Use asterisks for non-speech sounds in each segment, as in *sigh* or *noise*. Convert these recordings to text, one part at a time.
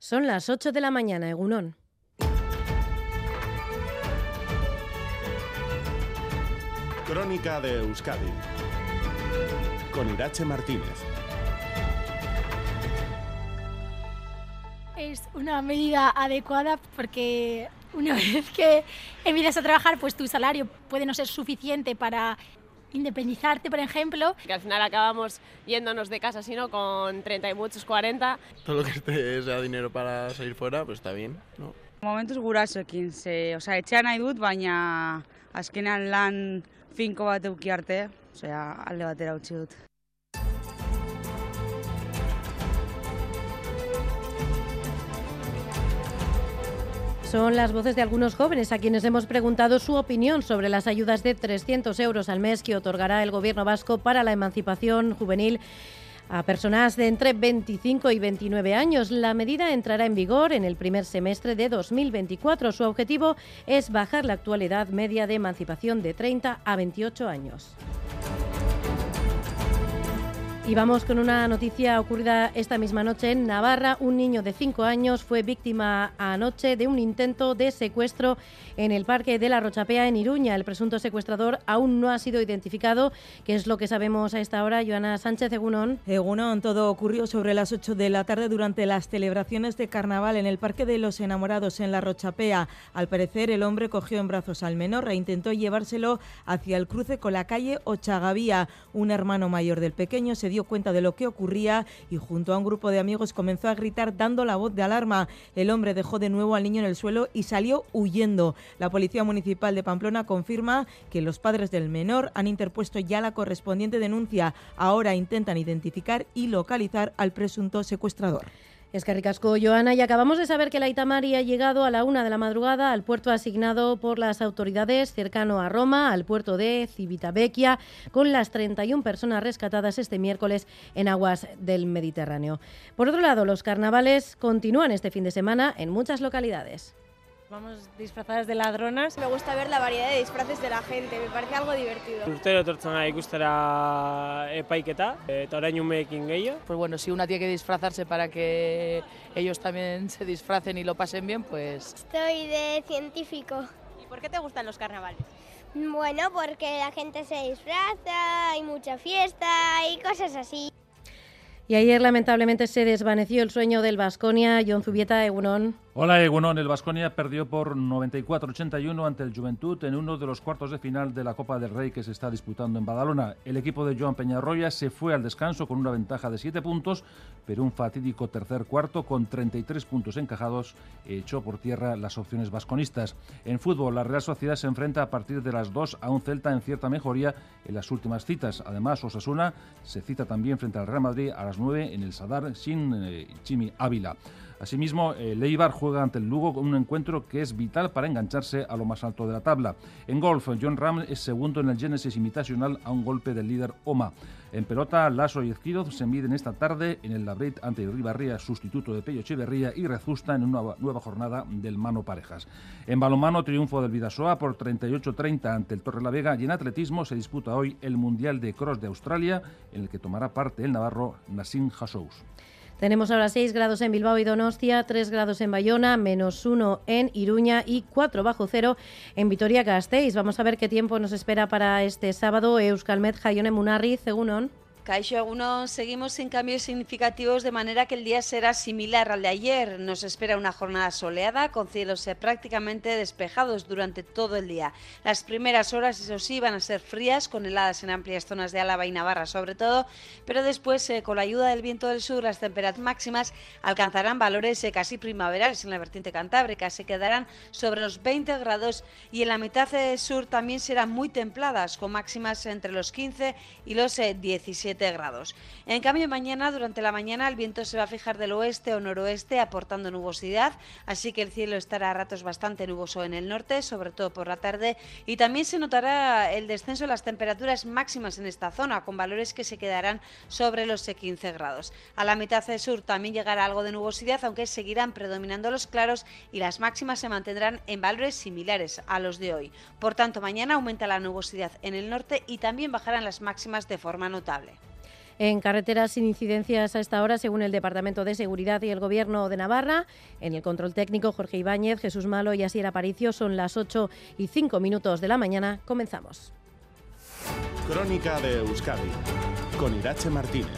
Son las 8 de la mañana, Egunón. Crónica de Euskadi con Irache Martínez. Es una medida adecuada porque una *laughs* vez que empiezas a trabajar, pues tu salario puede no ser suficiente para independizarte, por ejemplo. Que al final acabamos yéndonos de casa, sino con 30 y muchos, 40. Todo lo que esté sea dinero para salir fuera, pues está bien, ¿no? Momentuz gurasoekin, ze, osea, etxean nahi dut, baina azkenean lan finko bat euki arte, osea, alde batera utzi dut. Son las voces de algunos jóvenes a quienes hemos preguntado su opinión sobre las ayudas de 300 euros al mes que otorgará el Gobierno vasco para la emancipación juvenil a personas de entre 25 y 29 años. La medida entrará en vigor en el primer semestre de 2024. Su objetivo es bajar la actual edad media de emancipación de 30 a 28 años. Y vamos con una noticia ocurrida esta misma noche en Navarra. Un niño de 5 años fue víctima anoche de un intento de secuestro en el Parque de la Rochapea en Iruña. El presunto secuestrador aún no ha sido identificado, que es lo que sabemos a esta hora. Joana Sánchez Egunón. Egunón, todo ocurrió sobre las 8 de la tarde durante las celebraciones de carnaval en el Parque de los Enamorados en la Rochapea. Al parecer, el hombre cogió en brazos al menor e intentó llevárselo hacia el cruce con la calle Ochagavía. Un hermano mayor del pequeño se dio cuenta de lo que ocurría y junto a un grupo de amigos comenzó a gritar dando la voz de alarma. El hombre dejó de nuevo al niño en el suelo y salió huyendo. La Policía Municipal de Pamplona confirma que los padres del menor han interpuesto ya la correspondiente denuncia. Ahora intentan identificar y localizar al presunto secuestrador. Es que ricasco, Joana, y acabamos de saber que la Itamari ha llegado a la una de la madrugada al puerto asignado por las autoridades cercano a Roma, al puerto de Civitavecchia, con las 31 personas rescatadas este miércoles en aguas del Mediterráneo. Por otro lado, los carnavales continúan este fin de semana en muchas localidades. Vamos disfrazadas de ladronas. Me gusta ver la variedad de disfraces de la gente, me parece algo divertido. Urtero etortzen da ikustera epaiketa, eta orain umeekin gehiago. Pues bueno, si una tiene que disfrazarse para que ellos también se disfracen y lo pasen bien, pues... Estoy de científico. ¿Y por qué te gustan los carnavales? Bueno, porque la gente se disfraza, hay mucha fiesta y cosas así. Y ayer lamentablemente se desvaneció el sueño del Vasconia, John Zubieta, Egunon. Hola Egunon, el Vasconia perdió por 94-81 ante el Juventud en uno de los cuartos de final de la Copa del Rey que se está disputando en Badalona. El equipo de Joan Peñarroya se fue al descanso con una ventaja de 7 puntos, pero un fatídico tercer cuarto con 33 puntos encajados echó por tierra las opciones vasconistas. En fútbol, la Real Sociedad se enfrenta a partir de las 2 a un Celta en cierta mejoría en las últimas citas. Además, Osasuna se cita también frente al Real Madrid a las 9 en el Sadar sin eh, Chimi Ávila. Asimismo, el Eibar juega ante el Lugo con un encuentro que es vital para engancharse a lo más alto de la tabla. En golf, John Ram es segundo en el Genesis Invitational a un golpe del líder Oma. En pelota, Lasso y Ezquiroz se miden esta tarde en el Labrit ante Ribarría, sustituto de Pello Echeverría, y Rezusta en una nueva jornada del Mano Parejas. En balonmano, triunfo del Vidasoa por 38-30 ante el Torre la Vega y en atletismo se disputa hoy el Mundial de Cross de Australia, en el que tomará parte el navarro Nassim Hassous. Tenemos ahora 6 grados en Bilbao y Donostia, 3 grados en Bayona, menos 1 en Iruña y 4 bajo cero en Vitoria-Gasteiz. Vamos a ver qué tiempo nos espera para este sábado. Euskalmet, Jaione Munarri, Cegunon. Caixo algunos seguimos sin cambios significativos de manera que el día será similar al de ayer. Nos espera una jornada soleada con cielos eh, prácticamente despejados durante todo el día. Las primeras horas, eso sí, van a ser frías con heladas en amplias zonas de Álava y Navarra sobre todo, pero después eh, con la ayuda del viento del sur las temperaturas máximas alcanzarán valores eh, casi primaverales en la vertiente cantábrica. Se quedarán sobre los 20 grados y en la mitad sur también serán muy templadas con máximas entre los 15 y los 17 grados. En cambio, mañana, durante la mañana, el viento se va a fijar del oeste o noroeste, aportando nubosidad, así que el cielo estará a ratos bastante nuboso en el norte, sobre todo por la tarde, y también se notará el descenso de las temperaturas máximas en esta zona, con valores que se quedarán sobre los 15 grados. A la mitad del sur también llegará algo de nubosidad, aunque seguirán predominando los claros y las máximas se mantendrán en valores similares a los de hoy. Por tanto, mañana aumenta la nubosidad en el norte y también bajarán las máximas de forma notable. En carreteras sin incidencias a esta hora, según el Departamento de Seguridad y el Gobierno de Navarra. En el control técnico, Jorge Ibáñez, Jesús Malo y Asier Aparicio. Son las 8 y 5 minutos de la mañana. Comenzamos. Crónica de Euskadi con Irache Martínez.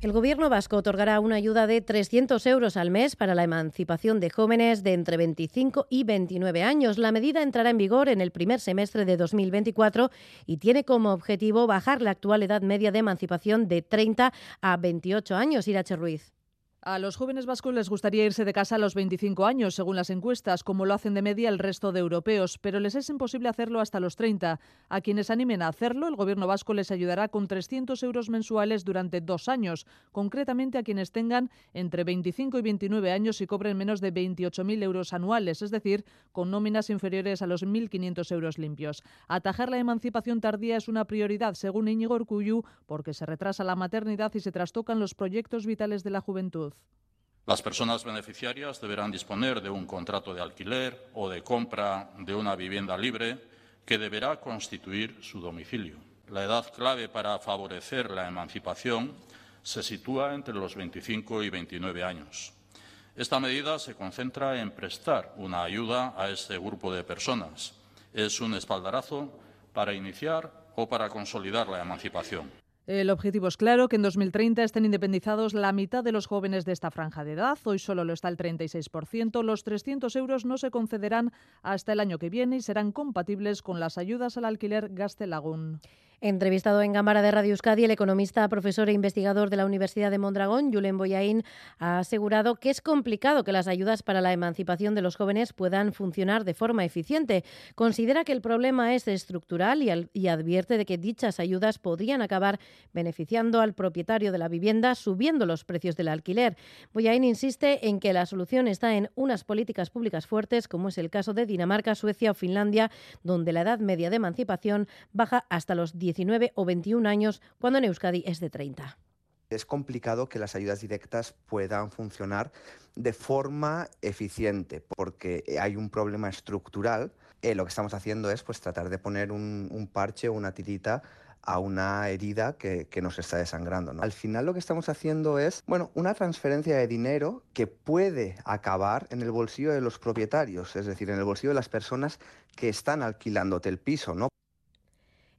El Gobierno vasco otorgará una ayuda de 300 euros al mes para la emancipación de jóvenes de entre 25 y 29 años. La medida entrará en vigor en el primer semestre de 2024 y tiene como objetivo bajar la actual edad media de emancipación de 30 a 28 años. Irache Ruiz. A los jóvenes vascos les gustaría irse de casa a los 25 años, según las encuestas, como lo hacen de media el resto de europeos, pero les es imposible hacerlo hasta los 30. A quienes animen a hacerlo, el gobierno vasco les ayudará con 300 euros mensuales durante dos años, concretamente a quienes tengan entre 25 y 29 años y cobren menos de 28.000 euros anuales, es decir, con nóminas inferiores a los 1.500 euros limpios. Atajar la emancipación tardía es una prioridad, según Íñigo Urcuyu, porque se retrasa la maternidad y se trastocan los proyectos vitales de la juventud. Las personas beneficiarias deberán disponer de un contrato de alquiler o de compra de una vivienda libre que deberá constituir su domicilio. La edad clave para favorecer la emancipación se sitúa entre los 25 y 29 años. Esta medida se concentra en prestar una ayuda a este grupo de personas. Es un espaldarazo para iniciar o para consolidar la emancipación. El objetivo es claro, que en 2030 estén independizados la mitad de los jóvenes de esta franja de edad. Hoy solo lo está el 36%. Los 300 euros no se concederán hasta el año que viene y serán compatibles con las ayudas al alquiler Gastelagún. Entrevistado en Cámara de Radio Euskadi, el economista, profesor e investigador de la Universidad de Mondragón, Julen Boyain, ha asegurado que es complicado que las ayudas para la emancipación de los jóvenes puedan funcionar de forma eficiente. Considera que el problema es estructural y, advierte de que dichas ayudas podrían acabar beneficiando al propietario de la vivienda, subiendo los precios del alquiler. Boyain insiste en que la solución está en unas políticas públicas fuertes, como es el caso de Dinamarca, Suecia o Finlandia, donde la edad media de emancipación baja hasta los 10 19 o 21 años, cuando en Euskadi es de 30. Es complicado que las ayudas directas puedan funcionar de forma eficiente porque hay un problema estructural. Eh, lo que estamos haciendo es pues, tratar de poner un, parche o una tirita a una herida que, nos está desangrando. Al final lo que estamos haciendo es, bueno, una transferencia de dinero que puede acabar en el bolsillo de los propietarios, es decir, en el bolsillo de las personas que están alquilándote el piso, ¿no?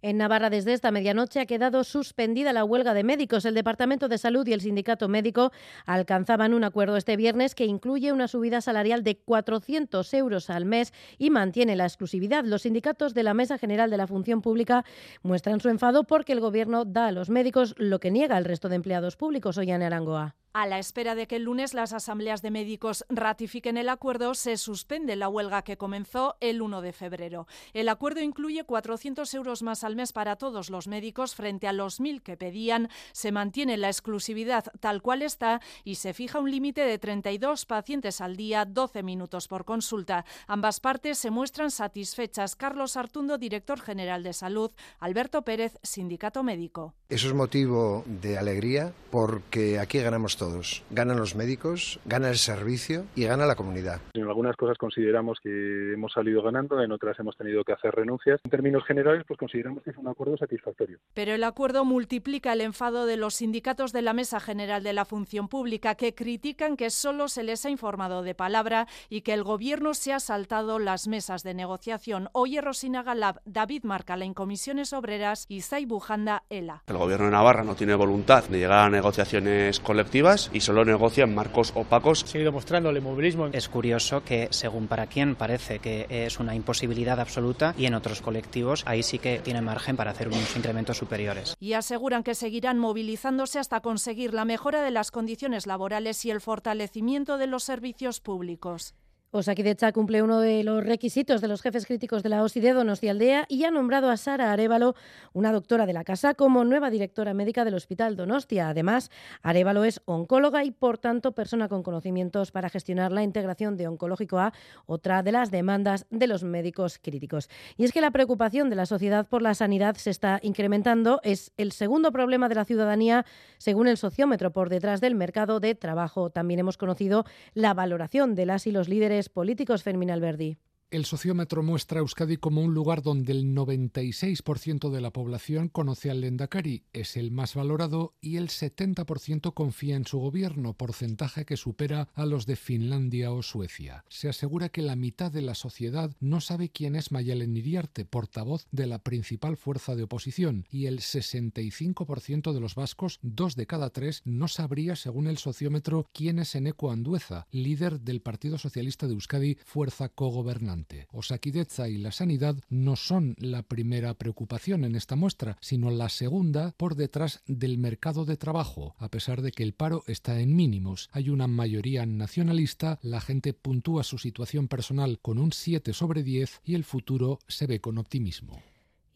En Navarra, desde esta medianoche, ha quedado suspendida la huelga de médicos. El Departamento de Salud y el Sindicato Médico alcanzaban un acuerdo este viernes que incluye una subida salarial de 400 euros al mes y mantiene la exclusividad. Los sindicatos de la Mesa General de la Función Pública muestran su enfado porque el Gobierno da a los médicos lo que niega al resto de empleados públicos. Hoy en Arangoa. A la espera de que el lunes las asambleas de médicos ratifiquen el acuerdo, se suspende la huelga que comenzó el 1 de febrero. El acuerdo incluye 400 euros más al mes para todos los médicos frente a los 1.000 que pedían. Se mantiene la exclusividad tal cual está y se fija un límite de 32 pacientes al día, 12 minutos por consulta. Ambas partes se muestran satisfechas. Carlos Artundo, director general de salud, Alberto Pérez, sindicato médico. Eso es motivo de alegría porque aquí ganamos todos. Ganan los médicos, gana el servicio y gana la comunidad. En algunas cosas consideramos que hemos salido ganando, en otras hemos tenido que hacer renuncias. En términos generales, pues consideramos que es un acuerdo satisfactorio. Pero el acuerdo multiplica el enfado de los sindicatos de la Mesa General de la Función Pública que critican que solo se les ha informado de palabra y que el gobierno se ha saltado las mesas de negociación. Oye Rosina Galab, David Marcala en Comisiones Obreras y Zay Bujanda ELA. El gobierno de Navarra no tiene voluntad de llegar a negociaciones colectivas y solo negocian marcos opacos. Sigue demostrando el inmovilismo. Es curioso que, según para quien parece que es una imposibilidad absoluta, y en otros colectivos ahí sí que tiene margen para hacer unos incrementos superiores. Y aseguran que seguirán movilizándose hasta conseguir la mejora de las condiciones laborales y el fortalecimiento de los servicios públicos. Osakidecha cumple uno de los requisitos de los jefes críticos de la OSI de Donostia y ha nombrado a Sara Arevalo, una doctora de la casa, como nueva directora médica del Hospital Donostia. Además, Arevalo es oncóloga y, por tanto, persona con conocimientos para gestionar la integración de Oncológico A, otra de las demandas de los médicos críticos. Y es que la preocupación de la sociedad por la sanidad se está incrementando. Es el segundo problema de la ciudadanía, según el sociómetro, por detrás del mercado de trabajo. También hemos conocido la valoración de las y los líderes políticos, Fermín Alberdi. El sociómetro muestra a Euskadi como un lugar donde el 96% de la población conoce al Lendakari, es el más valorado y el 70% confía en su gobierno, porcentaje que supera a los de Finlandia o Suecia. Se asegura que la mitad de la sociedad no sabe quién es Mayalen Iriarte, portavoz de la principal fuerza de oposición, y el 65% de los vascos, dos de cada tres, no sabría, según el sociómetro, quién es Eneco Andueza, líder del Partido Socialista de Euskadi, fuerza cogobernante. Osakidecha y la sanidad no son la primera preocupación en esta muestra, sino la segunda por detrás del mercado de trabajo. A pesar de que el paro está en mínimos, hay una mayoría nacionalista, la gente puntúa su situación personal con un 7 sobre 10 y el futuro se ve con optimismo.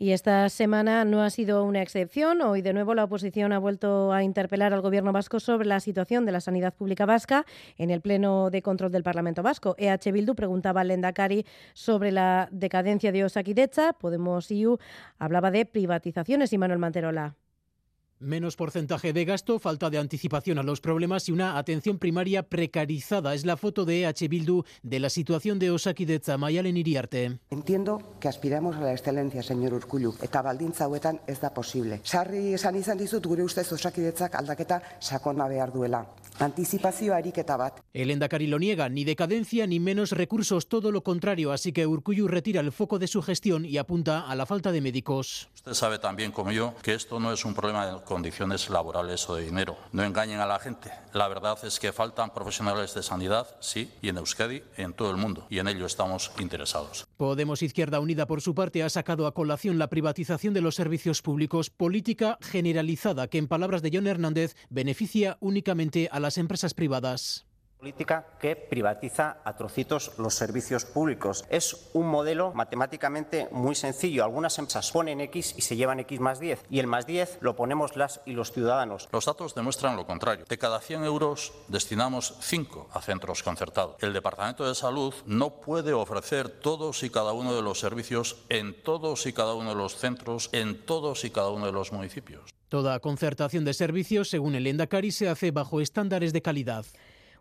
Y esta semana no ha sido una excepción. Hoy de nuevo la oposición ha vuelto a interpelar al Gobierno vasco sobre la situación de la sanidad pública vasca en el Pleno de Control del Parlamento Vasco. EH Bildu preguntaba al Lendakari sobre la decadencia de Osakidecha. Podemos IU hablaba de privatizaciones y Manuel Manterola. Menos porcentaje de gasto, falta de anticipación a los problemas y una atención primaria precarizada. Es la foto de EH Bildu de la situación de Osakidetza Mayalen Iriarte. Entiendo que aspiramos a la excelencia, señor Urkullu, eta baldintza hauetan ez da posible. Sarri esan izan dizut gure ustez aldaketa sakona behar. Anticipazio ariketa bat. El Endacari lo niega, ni decadencia ni menos recursos, todo lo contrario, así que Urkullu retira el foco de su gestión y apunta a la falta de médicos. Usted sabe también como yo que esto no es un problema de condiciones laborales o de dinero. No engañen a la gente. La verdad es que faltan profesionales de sanidad, sí, y en Euskadi, en todo el mundo, y en ello estamos interesados. Podemos Izquierda Unida, por su parte, ha sacado a colación la privatización de los servicios públicos, política generalizada que, en palabras de John Hernández, beneficia únicamente a las empresas privadas política que privatiza a trocitos los servicios públicos. Es un modelo matemáticamente muy sencillo. Algunas empresas ponen X y se llevan X más 10 y el más 10 lo ponemos las y los ciudadanos. Los datos demuestran lo contrario. De cada 100 euros destinamos 5 a centros concertados. El Departamento de Salud no puede ofrecer todos y cada uno de los servicios en todos y cada uno de los centros, en todos y cada uno de los municipios. Toda concertación de servicios, según el Endacari, se hace bajo estándares de calidad.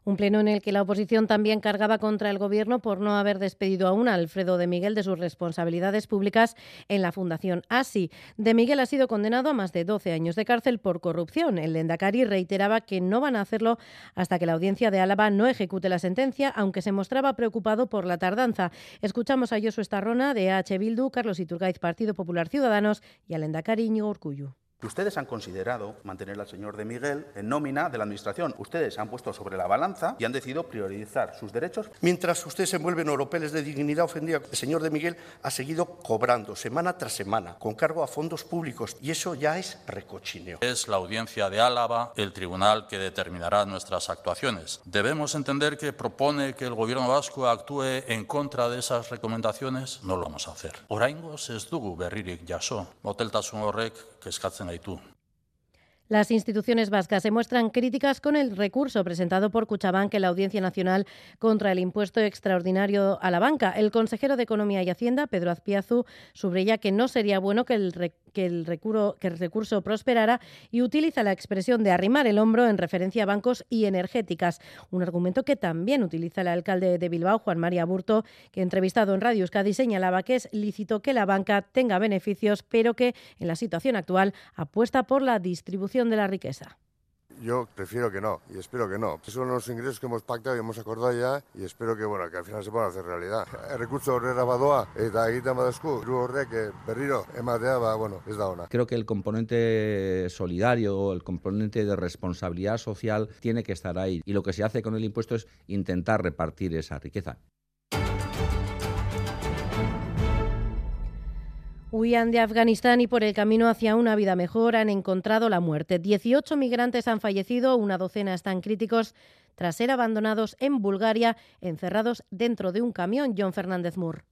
Un pleno en el que la oposición también cargaba contra el Gobierno por no haber despedido aún a Alfredo de Miguel de sus responsabilidades públicas en la Fundación ASI. De Miguel ha sido condenado a más de 12 años de cárcel por corrupción. El Lendakari reiteraba que no van a hacerlo hasta que la audiencia de Álava no ejecute la sentencia, aunque se mostraba preocupado por la tardanza. Escuchamos a Josu Estarrona de H. Bildu, Carlos Iturgaiz, Partido Popular Ciudadanos y al Lendakari Íñigo Urcullu. Ustedes han considerado mantener al señor de Miguel en nómina de la Administración. Ustedes han puesto sobre la balanza y han decidido priorizar sus derechos. Mientras ustedes se envuelven en oropeles de dignidad ofendida, el señor de Miguel ha seguido cobrando semana tras semana con cargo a fondos públicos y eso ya es recochineo. Es la audiencia de Álava el tribunal que determinará nuestras actuaciones. Debemos entender que propone que el gobierno vasco actúe en contra de esas recomendaciones. No lo vamos a hacer. Oraingoz ez dugu berririk jaso. Moteltasun horrek kezkatzen baitu. Las instituciones vascas se muestran críticas con el recurso presentado por Cuchabank en la Audiencia Nacional contra el impuesto extraordinario a la banca. El consejero de Economía y Hacienda, Pedro Azpiazu, subraya que no sería bueno que el, recurso, que el recurso prosperara y utiliza la expresión de arrimar el hombro en referencia a bancos y energéticas, un argumento que también utiliza el alcalde de Bilbao, Juan María Burto, que entrevistado en Radio Euskadi señalaba que es lícito que la banca tenga beneficios, pero que en la situación actual apuesta por la distribución de la riqueza. Yo prefiero que no y espero que no. Esos son los ingresos que hemos pactado y hemos acordado ya y espero que bueno que al final se puedan hacer realidad. El recurso horrera badoa eta egiten badazku, diru horrek berriro ematea ba, bueno, ez da ona. Creo que el componente solidario, el componente de responsabilidad social tiene que estar ahí y lo que se hace con el impuesto es intentar repartir esa riqueza. Huían de Afganistán y por el camino hacia una vida mejor han encontrado la muerte. 18 migrantes han fallecido, una docena están críticos tras ser abandonados en Bulgaria, encerrados dentro de un camión. John Fernández Moore.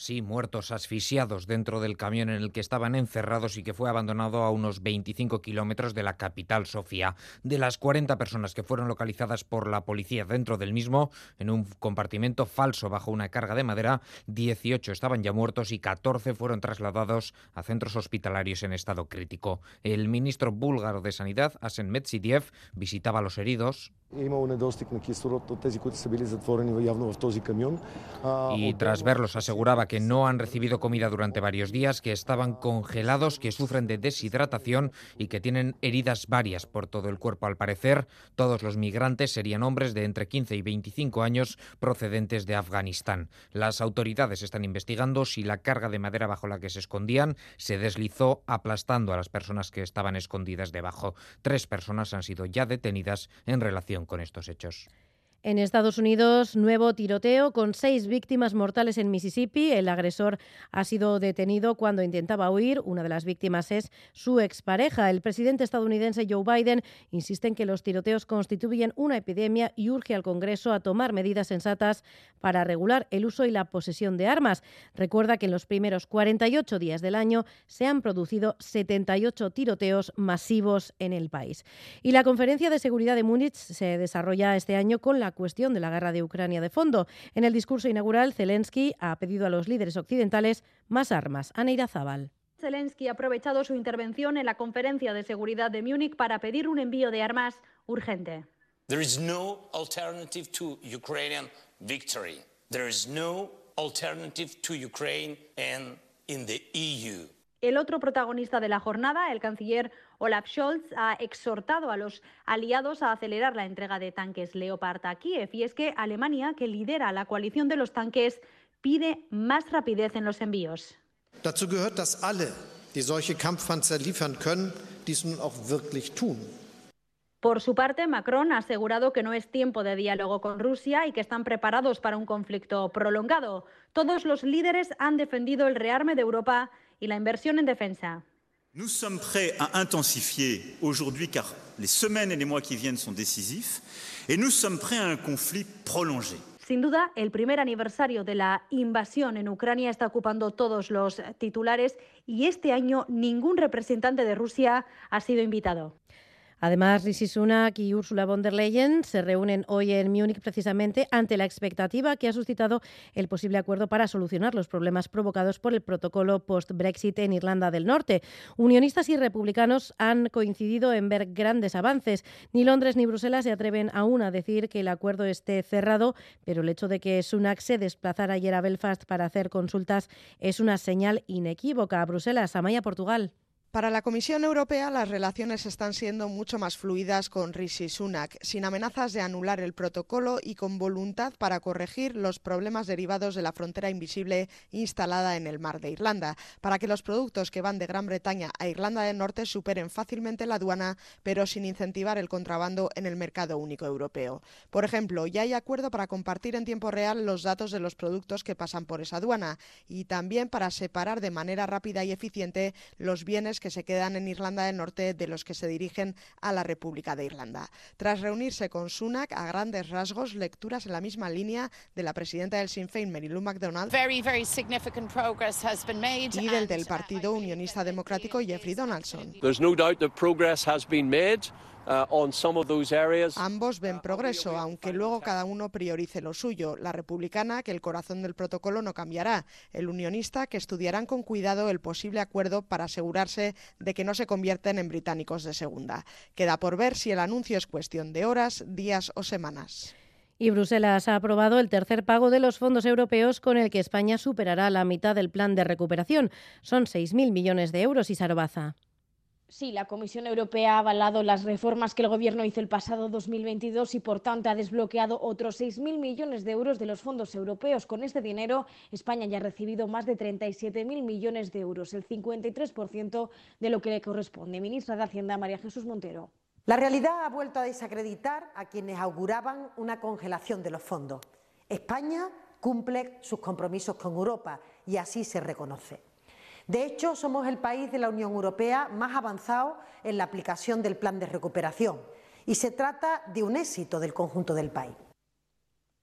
Sí, muertos asfixiados dentro del camión en el que estaban encerrados y que fue abandonado a unos 25 kilómetros de la capital, Sofía. De las 40 personas que fueron localizadas por la policía dentro del mismo, en un compartimento falso bajo una carga de madera, 18 estaban ya muertos y 14 fueron trasladados a centros hospitalarios en estado crítico. El ministro búlgaro de Sanidad, Asen Metsidiev, visitaba a los heridos. Y tras verlos aseguraba que no han recibido comida durante varios días, que estaban congelados, que sufren de deshidratación y que tienen heridas varias por todo el cuerpo. Al parecer, todos los migrantes serían hombres de entre 15 y 25 años procedentes de Afganistán. Las autoridades están investigando si la carga de madera bajo la que se escondían se deslizó aplastando a las personas que estaban escondidas debajo. Tres personas han sido ya detenidas en relación con estos hechos. En Estados Unidos, nuevo tiroteo con seis víctimas mortales en Mississippi. El agresor ha sido detenido cuando intentaba huir. Una de las víctimas es su expareja. El presidente estadounidense Joe Biden insiste en que los tiroteos constituyen una epidemia y urge al Congreso a tomar medidas sensatas para regular el uso y la posesión de armas. Recuerda que en los primeros 48 días del año se han producido 78 tiroteos masivos en el país. Y la conferencia de seguridad de Múnich se desarrolla este año con la cuestión de la guerra de Ucrania de fondo. En el discurso inaugural, Zelensky ha pedido a los líderes occidentales más armas. Aneira Zabal. Zelensky ha aprovechado su intervención en la conferencia de seguridad de Múnich para pedir un envío de armas urgente. There is no alternative to Ukrainian victory. There is no alternative to Ukraine and in the EU. El otro protagonista de la jornada, el canciller Olaf Scholz, ha exhortado a los aliados a acelerar la entrega de tanques Leopard a Kiev. Y es que Alemania, que lidera la coalición de los tanques, pide más rapidez en los envíos. Dazu gehört, dass alle, die solche Kampfpanzer liefern können, dies nun auch wirklich tun. Por su parte, Macron ha asegurado que no es tiempo de diálogo con Rusia y que están preparados para un conflicto prolongado. Todos los líderes han defendido el rearme de Europa y la inversión en defensa. Nous sommes prêts à intensifier aujourd'hui car les semaines et les mois qui viennent sont décisifs et nous sommes prêts à un conflit prolongé. Sin duda, el primer aniversario de la invasión en Ucrania está ocupando todos los titulares y este año ningún representante de Rusia ha sido invitado. Además, Rishi Sunak y Ursula von der Leyen se reúnen hoy en Múnich precisamente ante la expectativa que ha suscitado el posible acuerdo para solucionar los problemas provocados por el protocolo post-Brexit en Irlanda del Norte. Unionistas y republicanos han coincidido en ver grandes avances. Ni Londres ni Bruselas se atreven aún a decir que el acuerdo esté cerrado, pero el hecho de que Sunak se desplazara ayer a Belfast para hacer consultas es una señal inequívoca. A Bruselas, Amaya, Portugal. Para la Comisión Europea, las relaciones están siendo mucho más fluidas con Rishi Sunak, sin amenazas de anular el protocolo y con voluntad para corregir los problemas derivados de la frontera invisible instalada en el mar de Irlanda, para que los productos que van de Gran Bretaña a Irlanda del Norte superen fácilmente la aduana, pero sin incentivar el contrabando en el mercado único europeo. Por ejemplo, ya hay acuerdo para compartir en tiempo real los datos de los productos que pasan por esa aduana y también para separar de manera rápida y eficiente los bienes que se quedan en Irlanda del Norte de los que se dirigen a la República de Irlanda. Tras reunirse con Sunak, a grandes rasgos, lecturas en la misma línea de la presidenta del Sinn Féin, Mary Lou McDonald, y del del Partido Unionista Democrático, Jeffrey Donaldson. Ambos ven progreso, aunque luego cada uno priorice lo suyo. La republicana, que el corazón del protocolo no cambiará. El unionista, que estudiarán con cuidado el posible acuerdo para asegurarse de que no se convierten en británicos de segunda. Queda por ver si el anuncio es cuestión de horas, días o semanas. Y Bruselas ha aprobado el tercer pago de los fondos europeos con el que España superará la mitad del plan de recuperación. Son 6.000 millones de euros y Sarobaza. Sí, la Comisión Europea ha avalado las reformas que el Gobierno hizo el pasado 2022 y, por tanto, ha desbloqueado otros 6.000 millones de euros de los fondos europeos. Con este dinero, España ya ha recibido más de 37.000 millones de euros, el 53% de lo que le corresponde. Ministra de Hacienda, María Jesús Montero. La realidad ha vuelto a desacreditar a quienes auguraban una congelación de los fondos. España cumple sus compromisos con Europa y así se reconoce. De hecho, somos el país de la Unión Europea más avanzado en la aplicación del plan de recuperación y se trata de un éxito del conjunto del país.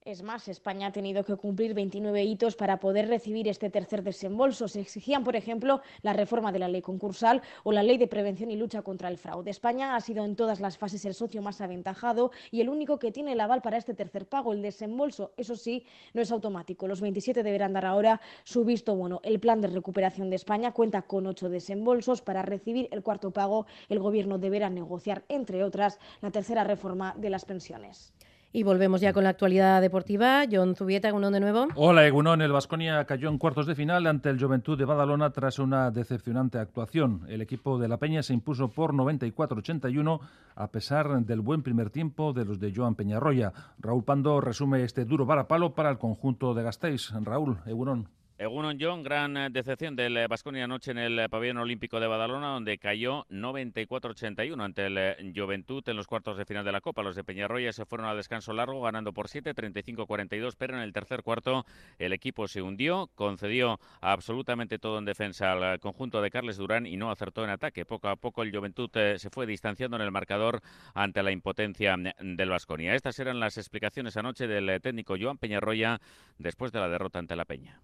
Es más, España ha tenido que cumplir 29 hitos para poder recibir este tercer desembolso. Se exigían, por ejemplo, la reforma de la ley concursal o la ley de prevención y lucha contra el fraude. España ha sido en todas las fases el socio más aventajado y el único que tiene el aval para este tercer pago, el desembolso. Eso sí, no es automático. Los 27 deberán dar ahora su visto bueno. El plan de recuperación de España cuenta con ocho desembolsos. Para recibir el cuarto pago, el Gobierno deberá negociar, entre otras, la tercera reforma de las pensiones. Y volvemos ya con la actualidad deportiva. John Zubieta, Egunon de nuevo. Hola, Egunon. El Vasconia cayó en cuartos de final ante el Juventud de Badalona tras una decepcionante actuación. El equipo de La Peña se impuso por 94-81 a pesar del buen primer tiempo de los de Joan Peñarroya. Raúl Pando resume este duro varapalo para el conjunto de Gasteiz. Raúl, Egunon. Egunon John, gran eh, decepción del Vasconia anoche en el eh, pabellón olímpico de Badalona, donde cayó 94-81 ante el eh, Juventud en los cuartos de final de la Copa. Los de Peñarroya se fueron al descanso largo, ganando por 7, 35-42, pero en el tercer cuarto el equipo se hundió, concedió absolutamente todo en defensa al conjunto de Carles Durán y no acertó en ataque. Poco a poco el Juventud se fue distanciando en el marcador ante la impotencia del Vasconia. Estas eran las explicaciones anoche del técnico Joan Peñarroya después de la derrota ante la Peña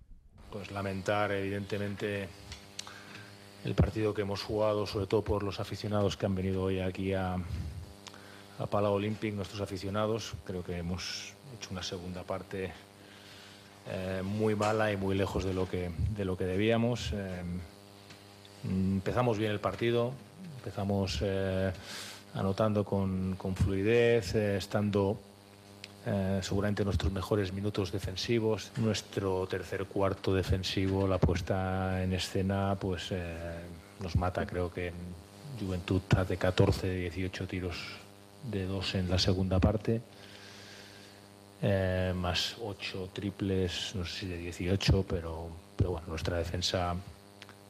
pues lamentar evidentemente el partido que hemos jugado, sobre todo por los aficionados que han venido hoy aquí a, a Palau Olympic, nuestros aficionados. Creo que hemos hecho una segunda parte eh, muy mala y muy lejos de lo que, de lo que debíamos. Eh, empezamos bien el partido, empezamos eh, anotando con, con fluidez, estando eh, seguramente nuestros mejores minutos defensivos, nuestro tercer cuarto defensivo, la puesta en escena, pues eh, nos mata. Creo que en Juventud de 14 de 18 tiros de dos en la segunda parte, eh, más 8 triples, no sé si de 18, pero, pero bueno, nuestra defensa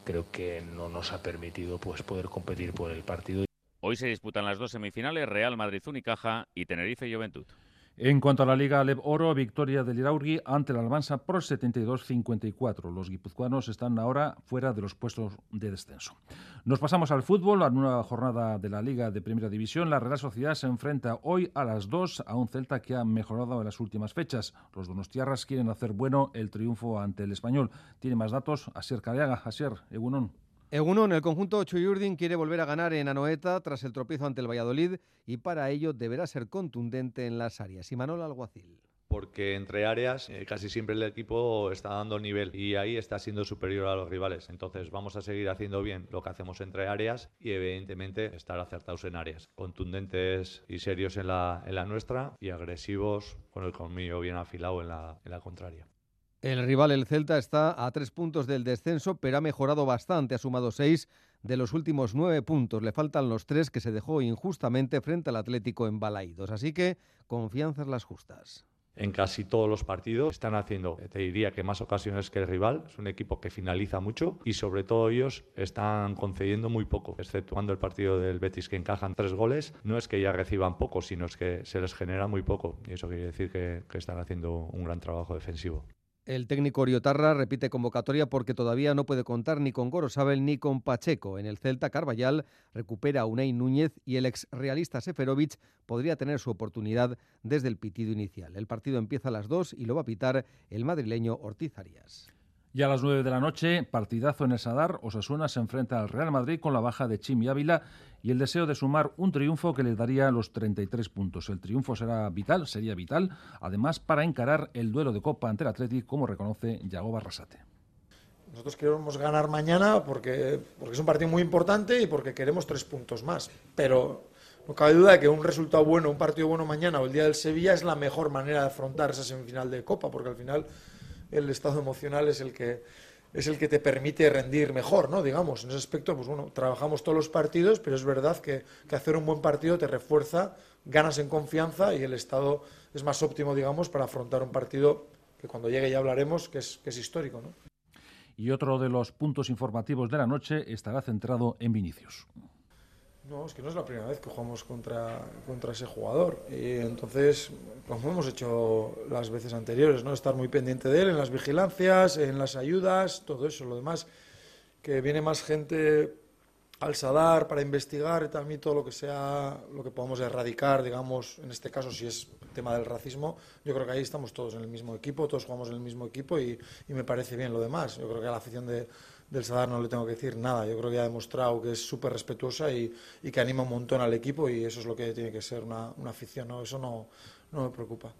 creo que no nos ha permitido pues, poder competir por el partido. Hoy se disputan las dos semifinales, Real Madrid-Unicaja y Tenerife-Juventud. En cuanto a la Liga Alep Oro, victoria del Iraurgi ante el Almansa por 72-54. Los guipuzcoanos están ahora fuera de los puestos de descenso. Nos pasamos al fútbol, a una jornada de la Liga de Primera División. La Real Sociedad se enfrenta hoy a las 2 a un Celta que ha mejorado en las últimas fechas. Los donostiarras quieren hacer bueno el triunfo ante el Español. Tiene más datos Asier Careaga. Asier, Egunon. En el conjunto Chuyurdin quiere volver a ganar en Anoeta tras el tropiezo ante el Valladolid y para ello deberá ser contundente en las áreas. Y Manuel Alguacil porque entre áreas eh, casi siempre el equipo está dando nivel y ahí está siendo superior a los rivales. Entonces vamos a seguir haciendo bien lo que hacemos entre áreas y evidentemente estar acertados en áreas, contundentes y serios en la, nuestra y agresivos con el colmillo bien afilado en la, en la contraria. El rival, el Celta, está a tres puntos del descenso, pero ha mejorado bastante. Ha sumado seis de los últimos nueve puntos. Le faltan los tres que se dejó injustamente frente al Atlético en Balaídos. Así que confianzas las justas. En casi todos los partidos están haciendo, te diría que más ocasiones que el rival. Es un equipo que finaliza mucho y sobre todo ellos están concediendo muy poco, exceptuando el partido del Betis que encajan tres goles. No es que ya reciban poco, sino es que se les genera muy poco. Y eso quiere decir que, que están haciendo un gran trabajo defensivo. El técnico Oriotarra repite convocatoria porque todavía no puede contar ni con Gorosabel ni con Pacheco. En el Celta, Carballal recupera a Unai Núñez y el ex realista Seferovic podría tener su oportunidad desde el pitido inicial. El partido empieza a las 2 y lo va a pitar el madrileño Ortiz Arias. Y a las 9 de la noche, partidazo en el Sadar, Osasuna se enfrenta al Real Madrid con la baja de Chimi Ávila y el deseo de sumar un triunfo que le daría los 33 puntos. El triunfo será vital, sería vital, además para encarar el duelo de Copa ante el Atlético, como reconoce Yago Barrasate. Nosotros queremos ganar mañana porque, porque es un partido muy importante y porque queremos tres puntos más. Pero no cabe duda de que un resultado bueno, un partido bueno mañana o el día del Sevilla es la mejor manera de afrontar esa semifinal de Copa, porque al final el estado emocional es el que es el que te permite rendir mejor, ¿no? Digamos, en ese aspecto, pues bueno, trabajamos todos los partidos, pero es verdad que, hacer un buen partido te refuerza, ganas en confianza y el estado es más óptimo, digamos, para afrontar un partido que cuando llegue ya hablaremos, que es, que es histórico, ¿no? Y otro de los puntos informativos de la noche estará centrado en Vinicius. No, es que no es la primera vez que jugamos contra, contra ese jugador. Y entonces, como hemos hecho las veces anteriores, ¿no? Estar muy pendiente de él en las vigilancias, en las ayudas, todo eso. Lo demás, que viene más gente al SADAR para investigar también todo lo que sea, lo que podamos erradicar, digamos, en este caso si es tema del racismo, yo creo que ahí estamos todos en el mismo equipo, todos jugamos en el mismo equipo y, y me parece bien lo demás. Yo creo que la afición de, del Sadar no le tengo que decir nada. Yo creo que ha demostrado que es súper respetuosa y, y, que anima un montón al equipo y eso es lo que tiene que ser una, una afición. ¿no? Eso no, no me preocupa.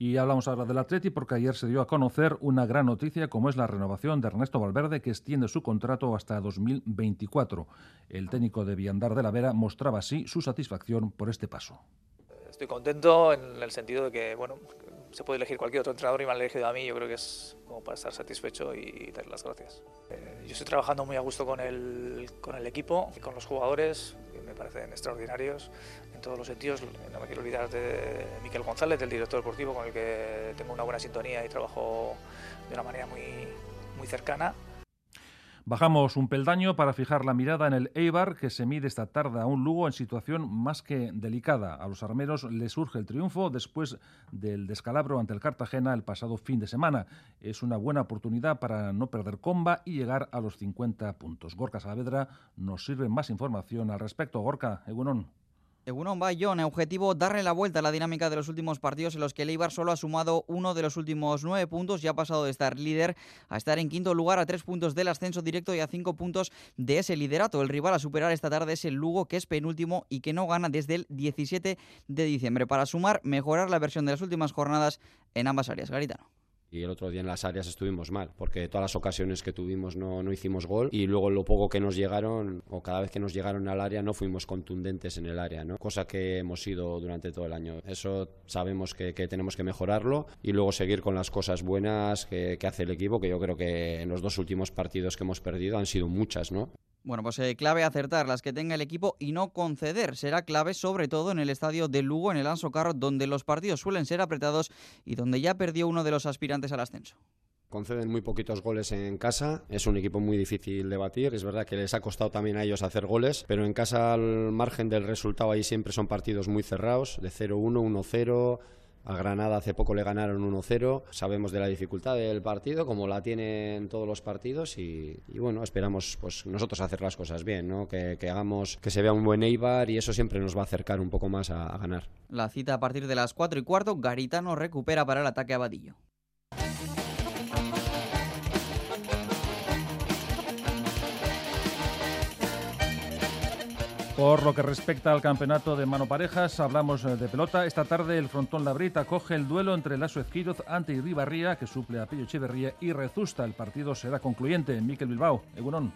Y hablamos ahora del Atleti porque ayer se dio a conocer una gran noticia como es la renovación de Ernesto Valverde que extiende su contrato hasta 2024. El técnico de Viandar de la Vera mostraba así su satisfacción por este paso. Estoy contento en el sentido de que, bueno, se puede elegir cualquier otro entrenador y me han elegido a mí, yo creo que es como para estar satisfecho y dar las gracias. Eh, yo estoy trabajando muy a gusto con el, con el equipo y con los jugadores, que me parecen extraordinarios en todos los sentidos. No me quiero olvidar de Miquel González, del director deportivo, con el que tengo una buena sintonía y trabajo de una manera muy, muy cercana. Bajamos un peldaño para fijar la mirada en el Eibar, que se mide esta tarde a un Lugo en situación más que delicada. A los armeros les surge el triunfo después del descalabro ante el Cartagena el pasado fin de semana. Es una buena oportunidad para no perder comba y llegar a los 50 puntos. Gorka Saavedra nos sirve más información al respecto. Gorka, Egunon. Egunon Bayón, objetivo darle la vuelta a la dinámica de los últimos partidos en los que el Eibar solo ha sumado uno de los últimos nueve puntos y ha pasado de estar líder a estar en quinto lugar a tres puntos del ascenso directo y a cinco puntos de ese liderato. El rival a superar esta tarde es el Lugo, que es penúltimo y que no gana desde el 17 de diciembre. Para sumar, mejorar la versión de las últimas jornadas en ambas áreas. Garitano. Y el otro día en las áreas estuvimos mal, porque todas las ocasiones que tuvimos no, no hicimos gol y luego lo poco que nos llegaron, o cada vez que nos llegaron al área, no fuimos contundentes en el área, ¿no? cosa que hemos sido durante todo el año. Eso sabemos que, que tenemos que mejorarlo y luego seguir con las cosas buenas que, que hace el equipo, que yo creo que en los dos últimos partidos que hemos perdido han sido muchas. ¿no? Bueno, pues eh, clave acertar las que tenga el equipo y no conceder. Será clave sobre todo en el estadio de Lugo, en el Anso Carro, donde los partidos suelen ser apretados y donde ya perdió uno de los aspirantes al ascenso. Conceden muy poquitos goles en casa, es un equipo muy difícil de batir, es verdad que les ha costado también a ellos hacer goles, pero en casa al margen del resultado ahí siempre son partidos muy cerrados, de 0-1, 1-0, a Granada hace poco le ganaron 1-0. Sabemos de la dificultad del partido, como la tienen todos los partidos, y, bueno, esperamos pues nosotros hacer las cosas bien, ¿no? que, hagamos que se vea un buen Eibar y eso siempre nos va a acercar un poco más a, a ganar. La cita a partir de las 4 y cuarto, Garitano recupera para el ataque a Vadillo. Por lo que respecta al campeonato de mano parejas, hablamos de pelota. Esta tarde el frontón Labrita coge el duelo entre Lasso Esquiroz ante Irribarría, que suple a Pello Echeverría, y Rezusta. El partido será concluyente. Miquel Bilbao, Egunon.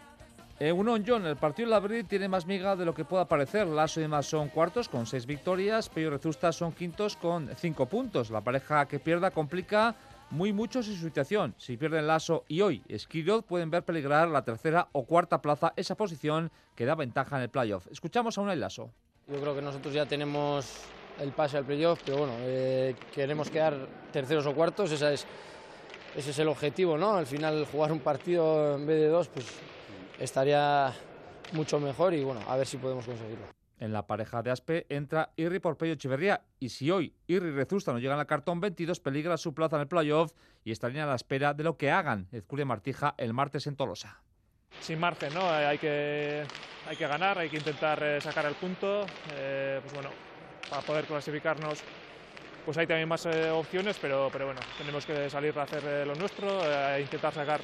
Egunon John, el partido Labrit tiene más miga de lo que pueda parecer. Lasso y demás son cuartos con seis victorias, Pello y Rezusta son quintos con cinco puntos. La pareja que pierda complica muy mucho su situación. Si pierden Lasso y hoy Esquiroz, pueden ver peligrar la tercera o cuarta plaza, esa posición que da ventaja en el playoff. Escuchamos a una Lasso. Yo creo que nosotros ya tenemos el pase al playoff, pero bueno, eh, queremos quedar terceros o cuartos, esa es, ese es el objetivo, ¿no? Al final jugar un partido en vez de dos, pues estaría mucho mejor y bueno, a ver si podemos conseguirlo. En la pareja de Aspe entra Irri por Pello Echeverría y si hoy Irri Rezusta no llegan al cartón 22 peligra su plaza en el playoff y estarían a la espera de lo que hagan Ezcuria Martija el martes en Tolosa. Sin margen, ¿no? Hay que, hay que ganar, hay que intentar eh, sacar el punto. Eh, pues bueno, para poder clasificarnos pues hay también más eh, opciones, pero, pero bueno, tenemos que salir a hacer lo nuestro, e intentar sacar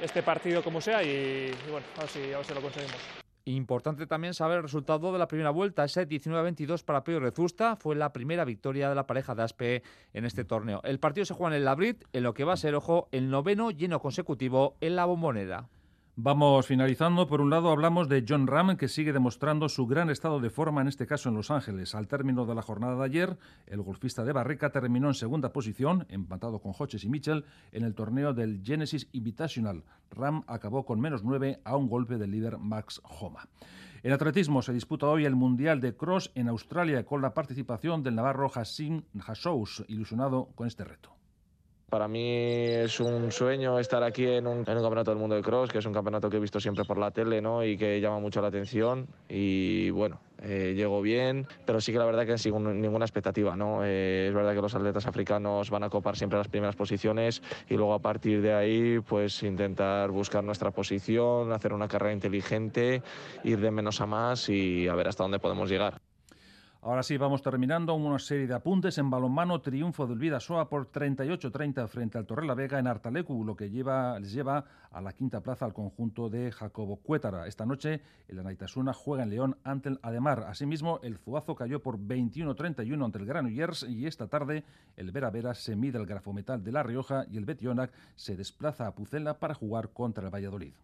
este partido como sea y, y bueno, a ver, si, a ver si lo conseguimos. Importante también saber el resultado de la primera vuelta. Ese 19-22 para Pedro Rezusta fue la primera victoria de la pareja de Aspe en este torneo. El partido se juega en el Labrit, en lo que va a ser, ojo, el noveno lleno consecutivo en la bombonera. Vamos finalizando. Por un lado hablamos de John Ram, que sigue demostrando su gran estado de forma, en este caso en Los Ángeles. Al término de la jornada de ayer, el golfista de Barrica terminó en segunda posición, empatado con Hodges y Mitchell, en el torneo del Genesis Invitational. Ram acabó con menos nueve a un golpe del líder Max Homa. En atletismo se disputa hoy el Mundial de Cross en Australia con la participación del navarro Hassim Hassous, ilusionado con este reto. Para mí es un sueño estar aquí en un, campeonato del mundo de cross, que es un campeonato que he visto siempre por la tele ¿no? y que llama mucho la atención. Y bueno, eh, llego bien, pero sí que la verdad que sin ninguna expectativa. ¿no? Eh, es verdad que los atletas africanos van a copar siempre las primeras posiciones y luego a partir de ahí pues intentar buscar nuestra posición, hacer una carrera inteligente, ir de menos a más y a ver hasta dónde podemos llegar. Ahora sí, vamos terminando una serie de apuntes en balonmano. Triunfo del Vidasoa por 38-30 frente al Torre la Vega en Artalecu, lo que lleva, les lleva a la quinta plaza al conjunto de Jacobo Cuétara. Esta noche el Anaitasuna juega en León ante el Ademar. Asimismo, el Zuazo cayó por 21-31 ante el Granollers y esta tarde el Vera Vera se mide al Grafometal de La Rioja y el Betionac se desplaza a Pucela para jugar contra el Valladolid.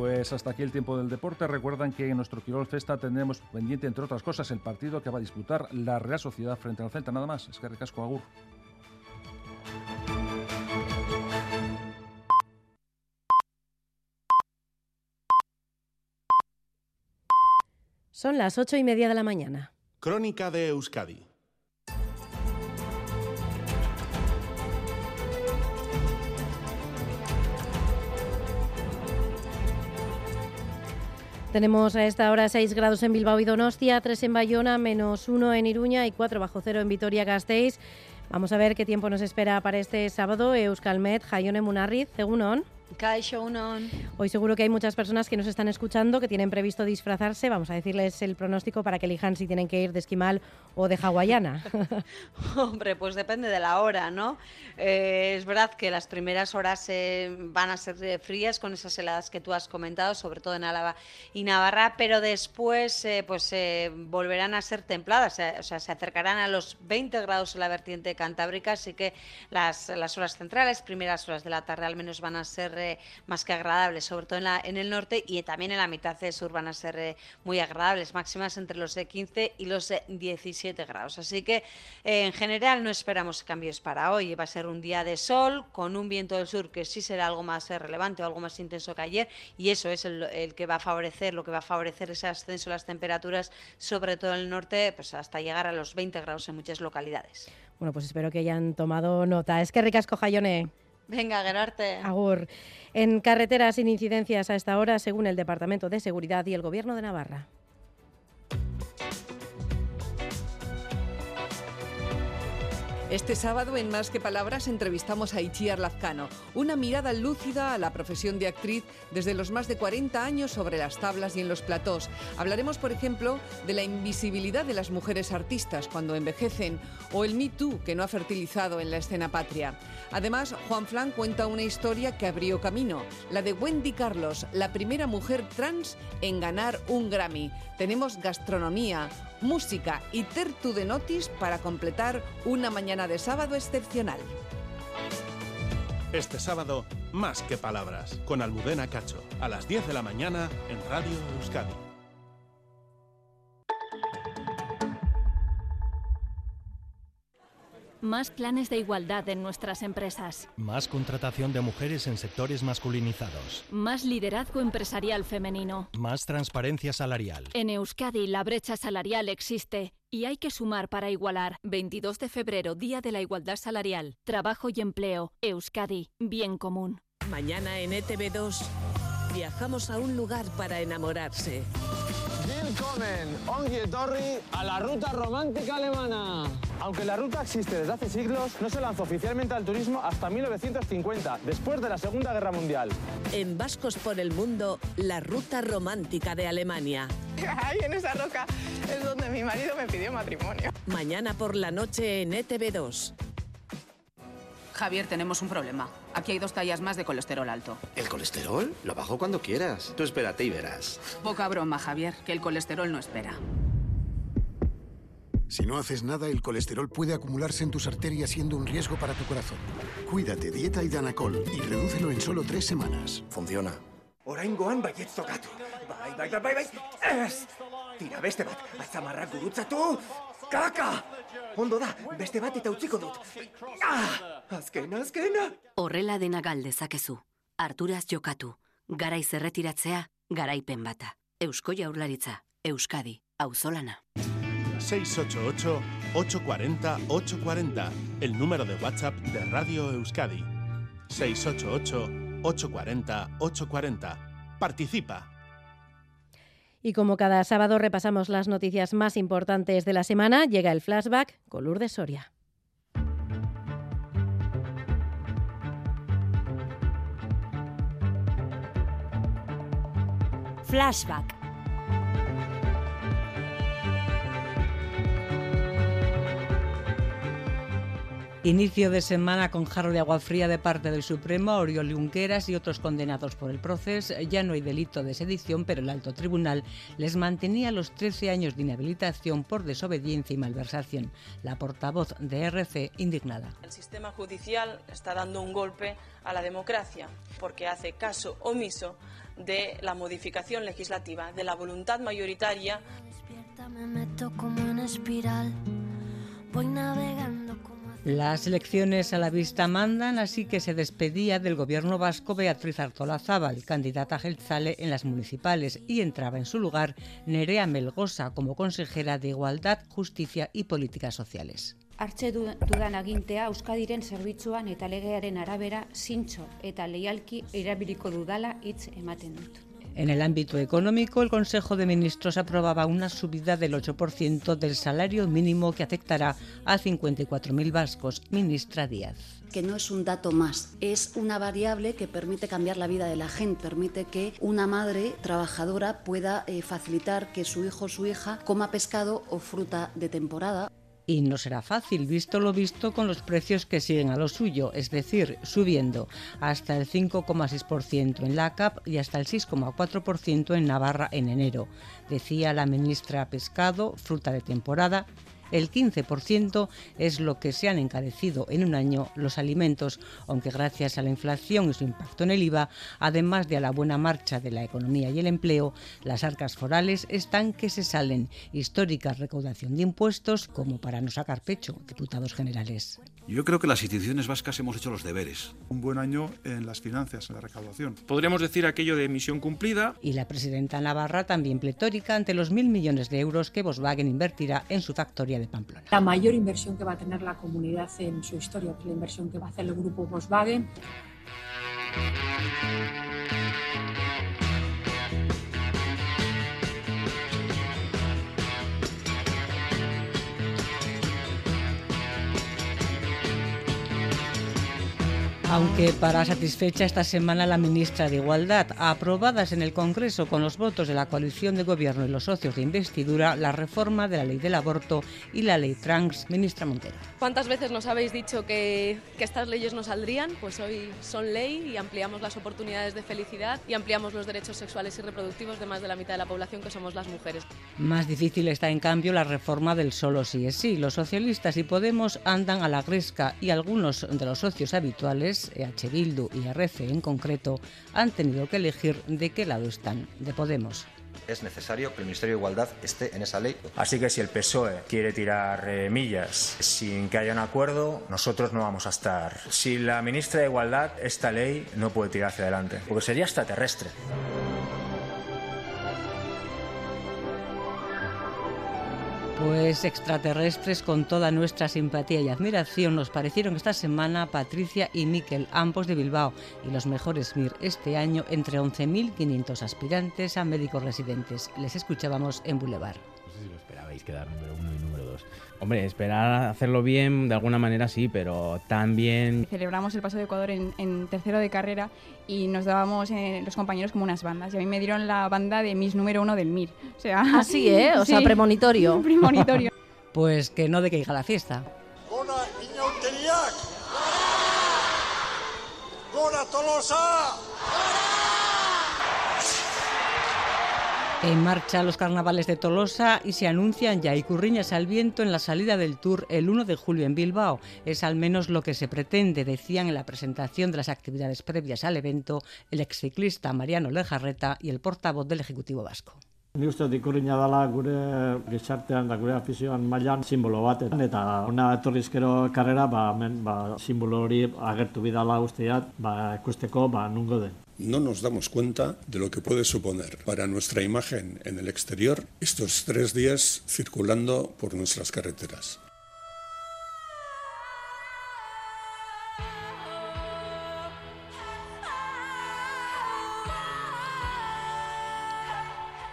Pues hasta aquí el tiempo del deporte. Recuerdan que en nuestro Quirol Festa tendremos pendiente, entre otras cosas, el partido que va a disputar la Real Sociedad frente al Celta. Nada más. Es que recasco Agur. Son las ocho y media de la mañana. Crónica de Euskadi. Tenemos a esta hora 6 grados en Bilbao y Donostia, 3 en Bayona, menos 1 en Iruña y 4 bajo cero en Vitoria-Gasteiz. Vamos a ver qué tiempo nos espera para este sábado. Euskalmet, Jaione Munarriz, según on. Hoy seguro que hay muchas personas que nos están escuchando que tienen previsto disfrazarse. Vamos a decirles el pronóstico para que elijan si tienen que ir de esquimal o de hawaiana. *laughs* *laughs* Hombre, pues depende de la hora, ¿no? Eh, es verdad que las primeras horas eh, van a ser frías con esas heladas que tú has comentado, sobre todo en Álava y Navarra, pero después eh, pues volverán a ser templadas, o sea, se acercarán a los 20 grados en la vertiente cantábrica, así que las, las horas centrales, primeras horas de la tarde al menos van a ser más que agradables, sobre todo en, el norte y también en la mitad de sur van a ser eh, muy agradables, máximas entre los 15 y los 17 grados. Así que eh, en general no esperamos cambios para hoy. Va a ser un día de sol con un viento del sur que sí será algo más eh, relevante o algo más intenso que ayer y eso es el, que va a favorecer, lo que va a favorecer ese ascenso de las temperaturas, sobre todo en el norte, pues hasta llegar a los 20 grados en muchas localidades. Bueno, pues espero que hayan tomado nota. Es que ricasco, Jayone. Venga, Gerarte. Agur. En carreteras sin incidencias a esta hora, según el Departamento de Seguridad y el Gobierno de Navarra. Este sábado, en Más que Palabras, entrevistamos a Ichiar Lazcano, una mirada lúcida a la profesión de actriz desde los más de 40 años sobre las tablas y en los platós. Hablaremos, por ejemplo, de la invisibilidad de las mujeres artistas cuando envejecen o el Me Too que no ha fertilizado en la escena patria. Además, Juan Flan cuenta una historia que abrió camino, la de Wendy Carlos, la primera mujer trans en ganar un Grammy. Tenemos gastronomía, música y tertu de notis para completar una mañana de sábado excepcional. Este sábado, más que palabras, con Almudena Cacho, a las 10 de la mañana en Radio Euskadi. Más planes de igualdad en nuestras empresas. Más contratación de mujeres en sectores masculinizados. Más liderazgo empresarial femenino. Más transparencia salarial. En Euskadi la brecha salarial existe y hay que sumar para igualar. 22 de febrero, Día de la Igualdad Salarial. Trabajo y empleo. Euskadi. Bien común. Mañana en ETV2 viajamos a un lugar para enamorarse. Willkommen, Ongi Torri, a la ruta romántica alemana. Aunque la ruta existe desde hace siglos, no se lanzó oficialmente al turismo hasta 1950, después de la Segunda Guerra Mundial. En Vascos por el Mundo, la ruta romántica de Alemania. *laughs* Ahí en esa roca es donde mi marido me pidió matrimonio. Mañana por la noche en ETV2. Javier, tenemos un problema. Aquí hay dos tallas más de colesterol alto. ¿El colesterol? Lo bajo cuando quieras. Tú espérate y verás. Poca broma, Javier, que el colesterol no espera. Si no haces nada, el colesterol puede acumularse en tus arterias siendo un riesgo para tu corazón. Cuídate, dieta y danacol y redúcelo en solo tres semanas. Funciona. Oraingoan baietz tokatu. Bai, bai, bai, bai, bai. Ez! Tira beste bat, atzamarrak gurutzatu. Kaka! Ondo da, beste bat eta utziko dut. Ah! Azkena, azkena! Horrela dena galdezakezu. Arturaz jokatu. Garaiz erretiratzea, garaipen bata. Eusko jaurlaritza. Euskadi, Auzolana. 688-840-840, el número de WhatsApp de Radio Euskadi. 688-840-840. Participa. Y como cada sábado repasamos las noticias más importantes de la semana, llega el flashback con Lourdes Soria. Flashback. Inicio de semana con jarro de agua fría de parte del Supremo, Oriol Junqueras y otros condenados por el proceso. Ya no hay delito de sedición, pero el alto tribunal les mantenía los 13 años de inhabilitación por desobediencia y malversación. La portavoz de RC indignada. El sistema judicial está dando un golpe a la democracia porque hace caso omiso de la modificación legislativa, de la voluntad mayoritaria. Me meto como en espiral, voy navegando las elecciones a la vista mandan, así que se despedía del gobierno vasco Beatriz Artolazábal, candidata a Gelzale en las municipales, y entraba en su lugar Nerea Melgosa como consejera de Igualdad, Justicia y Políticas Sociales. hartze dudan agintea Euskadiren zerbitzuan eta legearen arabera zintxo eta leialki erabiliko dudala hitz ematen dut. En el ámbito económico, el Consejo de Ministros aprobaba una subida del 8% del salario mínimo que afectará a 54.000 vascos. Ministra Díaz que no es un dato más, es una variable que permite cambiar la vida de la gente, permite que una madre trabajadora pueda eh, facilitar que su hijo o su hija coma pescado o fruta de temporada. Y no será fácil, visto lo visto, con los precios que siguen a lo suyo, es decir, subiendo hasta el 5,6% en la CAP y hasta el 6,4% en Navarra en enero. Decía la ministra Pescado, fruta de temporada, el 15% es lo que se han encarecido en un año los alimentos, aunque gracias a la inflación y su impacto en el IVA, además de a la buena marcha de la economía y el empleo, las arcas forales están que se salen. Histórica recaudación de impuestos como para no sacar pecho, diputados generales. Yo creo que las instituciones vascas hemos hecho los deberes. Un buen año en las finanzas, en la recaudación. Podríamos decir aquello de misión cumplida. Y la presidenta Navarra también pletórica ante los mil millones de euros que Volkswagen invertirá en su factoría La mayor inversión que va a tener la comunidad en su historia, que es la inversión que va a hacer el grupo Volkswagen. Aunque para satisfecha esta semana la ministra de Igualdad, aprobadas en el Congreso con los votos de la coalición de gobierno y los socios de investidura la reforma de la ley del aborto y la ley trans, ministra Montero. ¿Cuántas veces nos habéis dicho que, que estas leyes no saldrían? Pues hoy son ley y ampliamos las oportunidades de felicidad y ampliamos los derechos sexuales y reproductivos de más de la mitad de la población que somos las mujeres. Más difícil está en cambio la reforma del solo sí es sí. Los socialistas y Podemos andan a la gresca y algunos de los socios habituales EH Bildu y RC en concreto, han tenido que elegir de qué lado están, de Podemos es necesario que el Ministerio de Igualdad esté en esa ley. Así que si el PSOE quiere tirar eh, millas sin que haya un acuerdo, nosotros no vamos a estar. Si la ministra de Igualdad, esta ley no puede tirar hacia adelante, porque sería extraterrestre. Pues extraterrestres con toda nuestra simpatía y admiración nos parecieron esta semana Patricia y Miquel, ambos de Bilbao, y los mejores MIR este año entre 11.500 aspirantes a médicos residentes. Les escuchábamos en Boulevard. No sé si lo esperabais quedar número uno. Hombre, esperar hacerlo bien de alguna manera sí, pero también... Celebramos el paso de Ecuador en, tercero de carrera y nos dábamos eh, los compañeros como unas bandas. Y a mí me dieron la banda de Miss número uno del MIR. O sea, así, ¿eh? O sea, *laughs* premonitorio. *laughs* premonitorio. pues que no de que hija la fiesta. ¡Gora ¡Gora Tolosa! En marcha los carnavales de Tolosa y se anuncian ya y curriñas al viento en la salida del Tour el 1 de julio en Bilbao. Es al menos lo que se pretende, decían en la presentación de las actividades previas al evento el exciclista Mariano Lejarreta y el portavoz del Ejecutivo Vasco. Ni uste dut ikurriña dela gure gizartean da gure afizioan mailan simbolo bat eta ona etorrizkero karrera ba hemen ba simbolo hori agertu bidala usteat ba ikusteko ba nungo den. No nos damos cuenta de lo que puede suponer para nuestra imagen en el exterior estos tres días circulando por nuestras carreteras.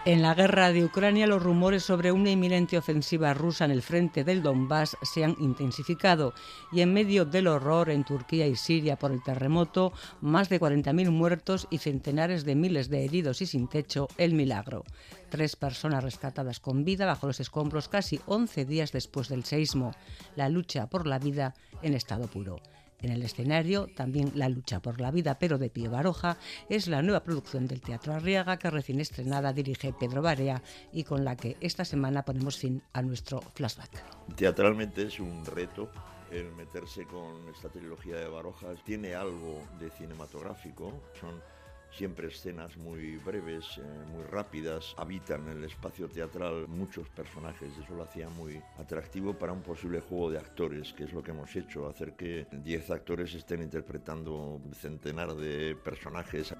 En la guerra de Ucrania, los rumores sobre una inminente ofensiva rusa en el frente del Donbass se han intensificado y en medio del horror en Turquía y Siria por el terremoto, más de 40.000 muertos y centenares de miles de heridos y sin techo, el milagro. Tres personas rescatadas con vida bajo los escombros casi 11 días después del seismo. La lucha por la vida en estado puro. En el escenario, también La lucha por la vida, pero de Pío Baroja, es la nueva producción del Teatro Arriaga que recién estrenada dirige Pedro Barea y con la que esta semana ponemos fin a nuestro flashback. Teatralmente es un reto el meterse con esta trilogía de Baroja. Tiene algo de cinematográfico, siempre escenas muy breves, eh, muy rápidas, habitan el espacio teatral muchos personajes, eso lo hacía muy atractivo para un posible juego de actores, que es lo que hemos hecho, hacer que 10 actores estén interpretando un centenar de personajes.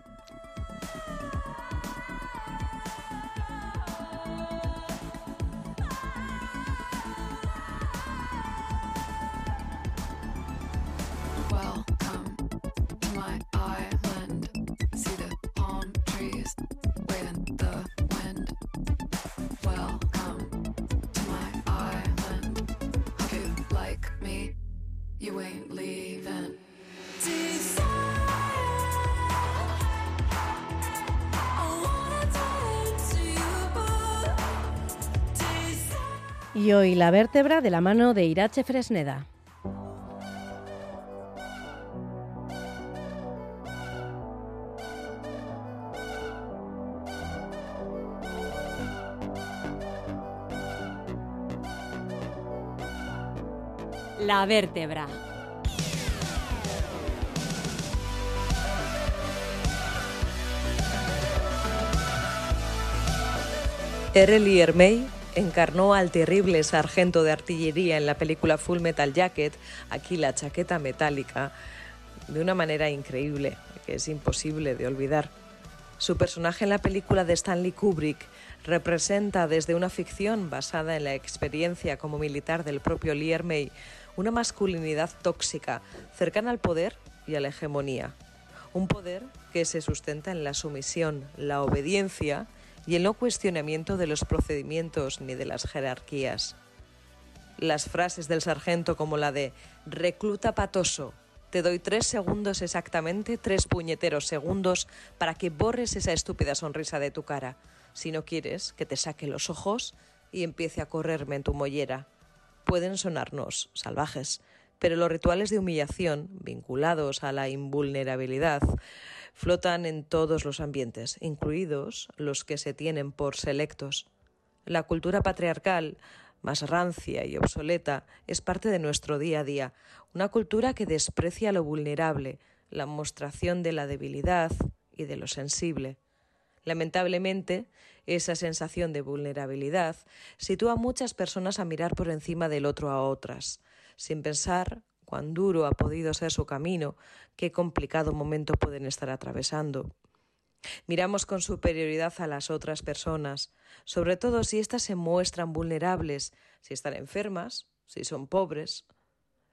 La vértebra de la mano de Irache Fresneda. La vértebra. Encarnó al terrible sargento de artillería en la película Full Metal Jacket, aquí la chaqueta metálica, de una manera increíble, que es imposible de olvidar. Su personaje en la película de Stanley Kubrick representa desde una ficción basada en la experiencia como militar del propio Lee Ermey una masculinidad tóxica, cercana al poder y a la hegemonía. Un poder que se sustenta en la sumisión, la obediencia y el no cuestionamiento de los procedimientos ni de las jerarquías. Las frases del sargento como la de recluta patoso, te doy tres segundos exactamente, tres puñeteros segundos para que borres esa estúpida sonrisa de tu cara. Si no quieres, que te saque los ojos y empiece a correrme en tu mollera. Pueden sonarnos salvajes, pero los rituales de humillación, vinculados a la invulnerabilidad, flotan en todos los ambientes, incluidos los que se tienen por selectos. La cultura patriarcal, más rancia y obsoleta, es parte de nuestro día a día, una cultura que desprecia lo vulnerable, la mostración de la debilidad y de lo sensible. Lamentablemente, esa sensación de vulnerabilidad sitúa a muchas personas a mirar por encima del otro a otras, sin pensar cuán duro ha podido ser su camino, qué complicado momento pueden estar atravesando. Miramos con superioridad a las otras personas, sobre todo si éstas se muestran vulnerables, si están enfermas, si son pobres.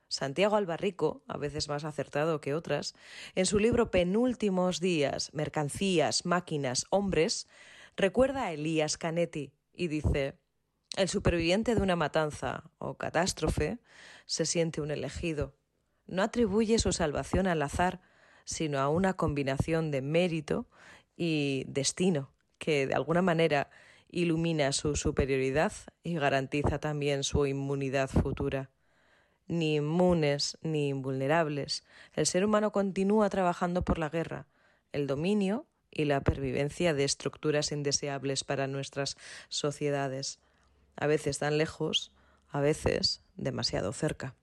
Santiago Albarrico, a veces más acertado que otras, en su libro Penúltimos días, mercancías, máquinas, hombres, recuerda a Elías Canetti y dice el superviviente de una matanza o catástrofe se siente un elegido. No atribuye su salvación al azar, sino a una combinación de mérito y destino, que de alguna manera ilumina su superioridad y garantiza también su inmunidad futura. Ni inmunes ni invulnerables, el ser humano continúa trabajando por la guerra, el dominio y la pervivencia de estructuras indeseables para nuestras sociedades a veces tan lejos, a veces demasiado cerca.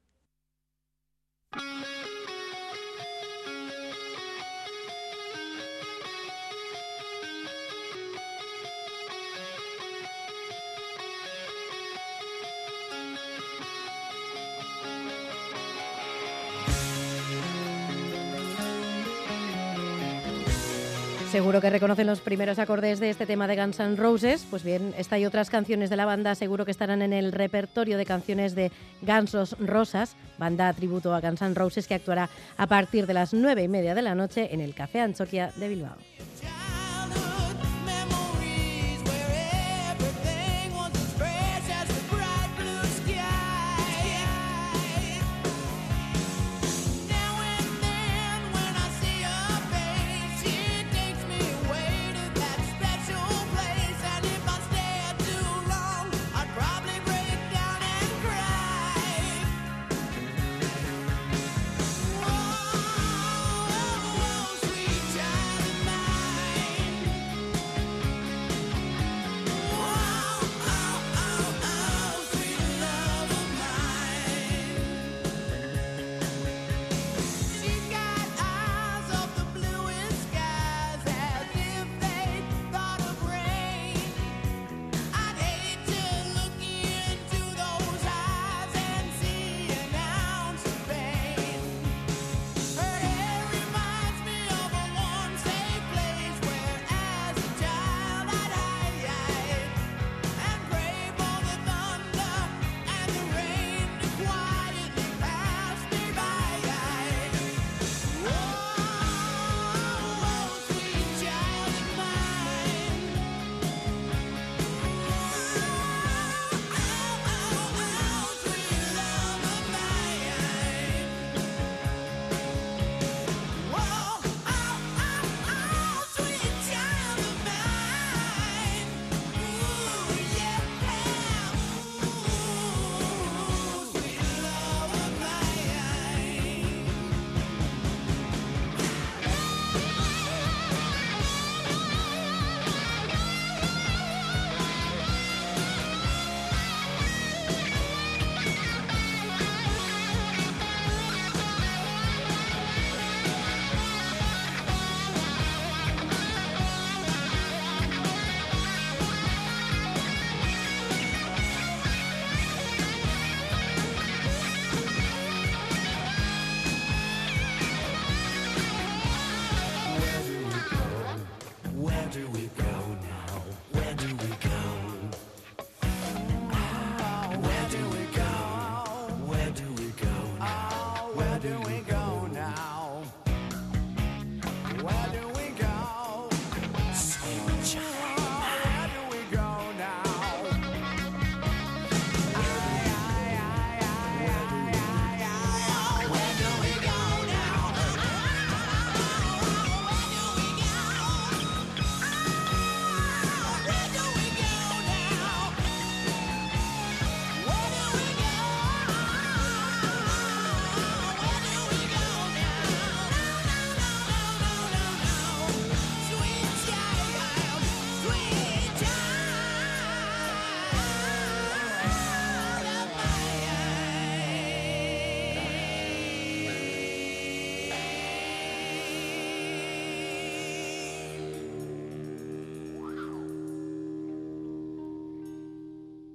Seguro que reconocen los primeros acordes de este tema de Guns N' Roses. Pues bien, esta y otras canciones de la banda seguro que estarán en el repertorio de canciones de Guns Rosas, banda tributo a Guns N' Roses que actuará a partir de las nueve y media de la noche en el Café Anchoquia de Bilbao.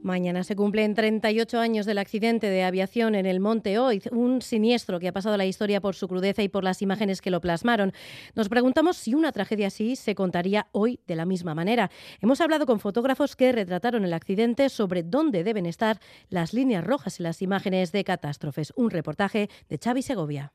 Mañana se cumplen 38 años del accidente de aviación en el Monte Oiz, un siniestro que ha pasado la historia por su crudeza y por las imágenes que lo plasmaron. Nos preguntamos si una tragedia así se contaría hoy de la misma manera. Hemos hablado con fotógrafos que retrataron el accidente sobre dónde deben estar las líneas rojas en las imágenes de catástrofes. Un reportaje de Xavi Segovia.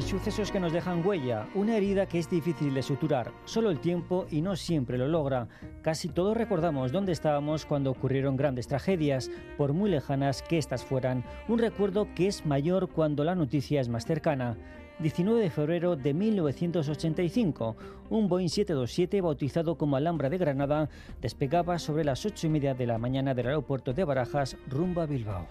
Hay sucesos que nos dejan huella, una herida que es difícil de suturar. Solo el tiempo y no siempre lo logra. Casi todos recordamos dónde estábamos cuando ocurrieron grandes tragedias, por muy lejanas que éstas fueran. Un recuerdo que es mayor cuando la noticia es más cercana. 19 de febrero de 1985, un Boeing 727 bautizado como Alhambra de Granada despegaba sobre las 8 y media de la mañana del aeropuerto de Barajas rumbo a Bilbao.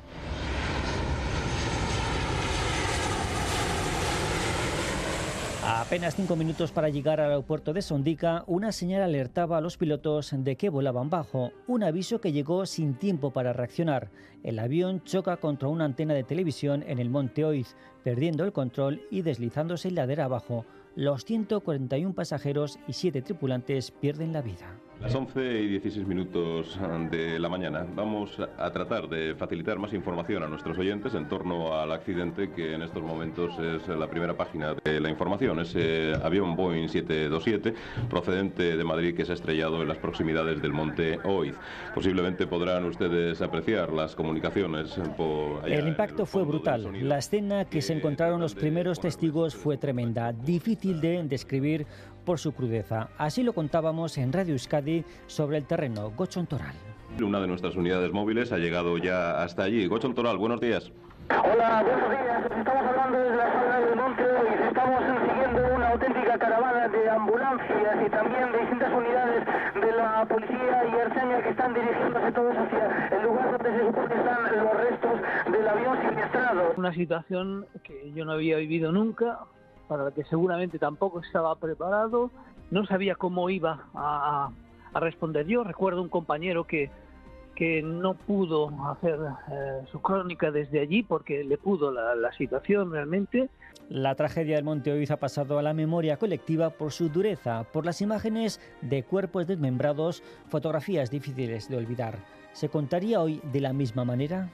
A apenas cinco minutos para llegar al aeropuerto de Sondica, una señal alertaba a los pilotos de que volaban bajo, un aviso que llegó sin tiempo para reaccionar. El avión choca contra una antena de televisión en el monte Oiz, perdiendo el control y deslizándose ladera abajo. Los 141 pasajeros y 7 tripulantes pierden la vida. Las 11 y 16 minutos de la mañana vamos a tratar de facilitar más información a nuestros oyentes en torno al accidente que en estos momentos es la primera página de la información. Ese avión Boeing 727 procedente de Madrid que se ha estrellado en las proximidades del monte Oiz. Posiblemente podrán ustedes apreciar las comunicaciones por allá El impacto fue brutal. La escena que se encontraron los primeros testigos fue tremenda, difícil de describir por su crudeza. Así lo contábamos en Radio Euskadi sobre el terreno Gochon Toral. Una de nuestras unidades móviles ha llegado ya hasta allí. Gochon Toral, buenos días. Hola, buenos días. Estamos hablando desde la zona del monte y estamos siguiendo una auténtica caravana de ambulancias y también de distintas unidades de la policía y Erceña que están dirigiéndose todos hacia el lugar donde se supone están los restos del avión siniestrado. Una situación que yo no había vivido nunca, para la que seguramente tampoco estaba preparado, no sabía cómo iba a, responder. Yo recuerdo un compañero que, que no pudo hacer eh, su crónica desde allí porque le pudo la, la, situación realmente. La tragedia del Monte Oiz ha pasado a la memoria colectiva por su dureza, por las imágenes de cuerpos desmembrados, fotografías difíciles de olvidar. ¿Se contaría hoy de la misma manera?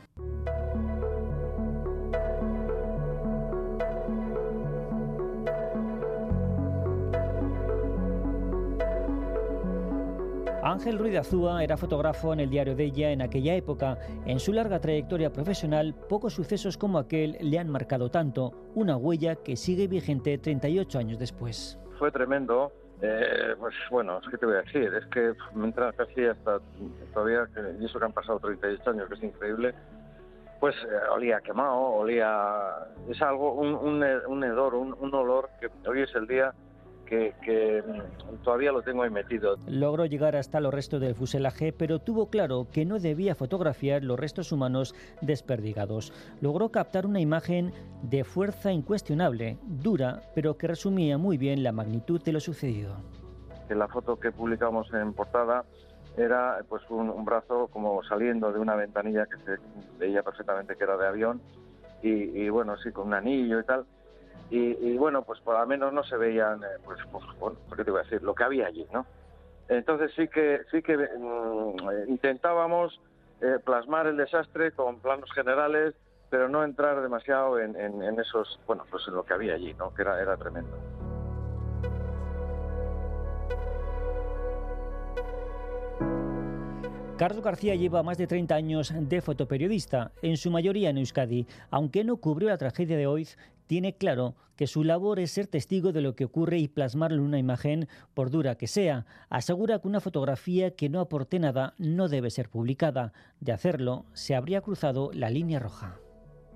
Ángel Ruiz Azúa era fotógrafo en el diario de ella en aquella época. En su larga trayectoria profesional, pocos sucesos como aquel le han marcado tanto, una huella que sigue vigente 38 años después. Fue tremendo. Eh, pues bueno, ¿qué te voy a decir? Es que me casi hasta todavía, y eso que han pasado 38 años, que es increíble, pues eh, olía quemado, olía... Es algo, un, un, un hedor, un olor que hoy es el día que, que, todavía lo tengo ahí metido. Logró llegar hasta los restos del fuselaje, pero tuvo claro que no debía fotografiar los restos humanos desperdigados. Logró captar una imagen de fuerza incuestionable, dura, pero que resumía muy bien la magnitud de lo sucedido. La foto que publicamos en portada era pues un, un brazo como saliendo de una ventanilla que se veía perfectamente que era de avión y, y bueno, sí, con un anillo y tal y, bueno, pues por lo menos no se veían, eh, pues, pues, bueno, ¿qué te voy a decir? Lo que había allí, ¿no? Entonces sí que, sí que mm, intentábamos eh, plasmar el desastre con planos generales, pero no entrar demasiado en, en, esos, bueno, pues en lo que había allí, ¿no? Que era, era tremendo. Carlos García lleva más de 30 años de fotoperiodista, en su mayoría en Euskadi. Aunque no cubrió la tragedia de hoy, tiene claro que su labor es ser testigo de lo que ocurre y plasmarlo en una imagen, por dura que sea. Asegura que una fotografía que no aporte nada no debe ser publicada. De hacerlo, se habría cruzado la línea roja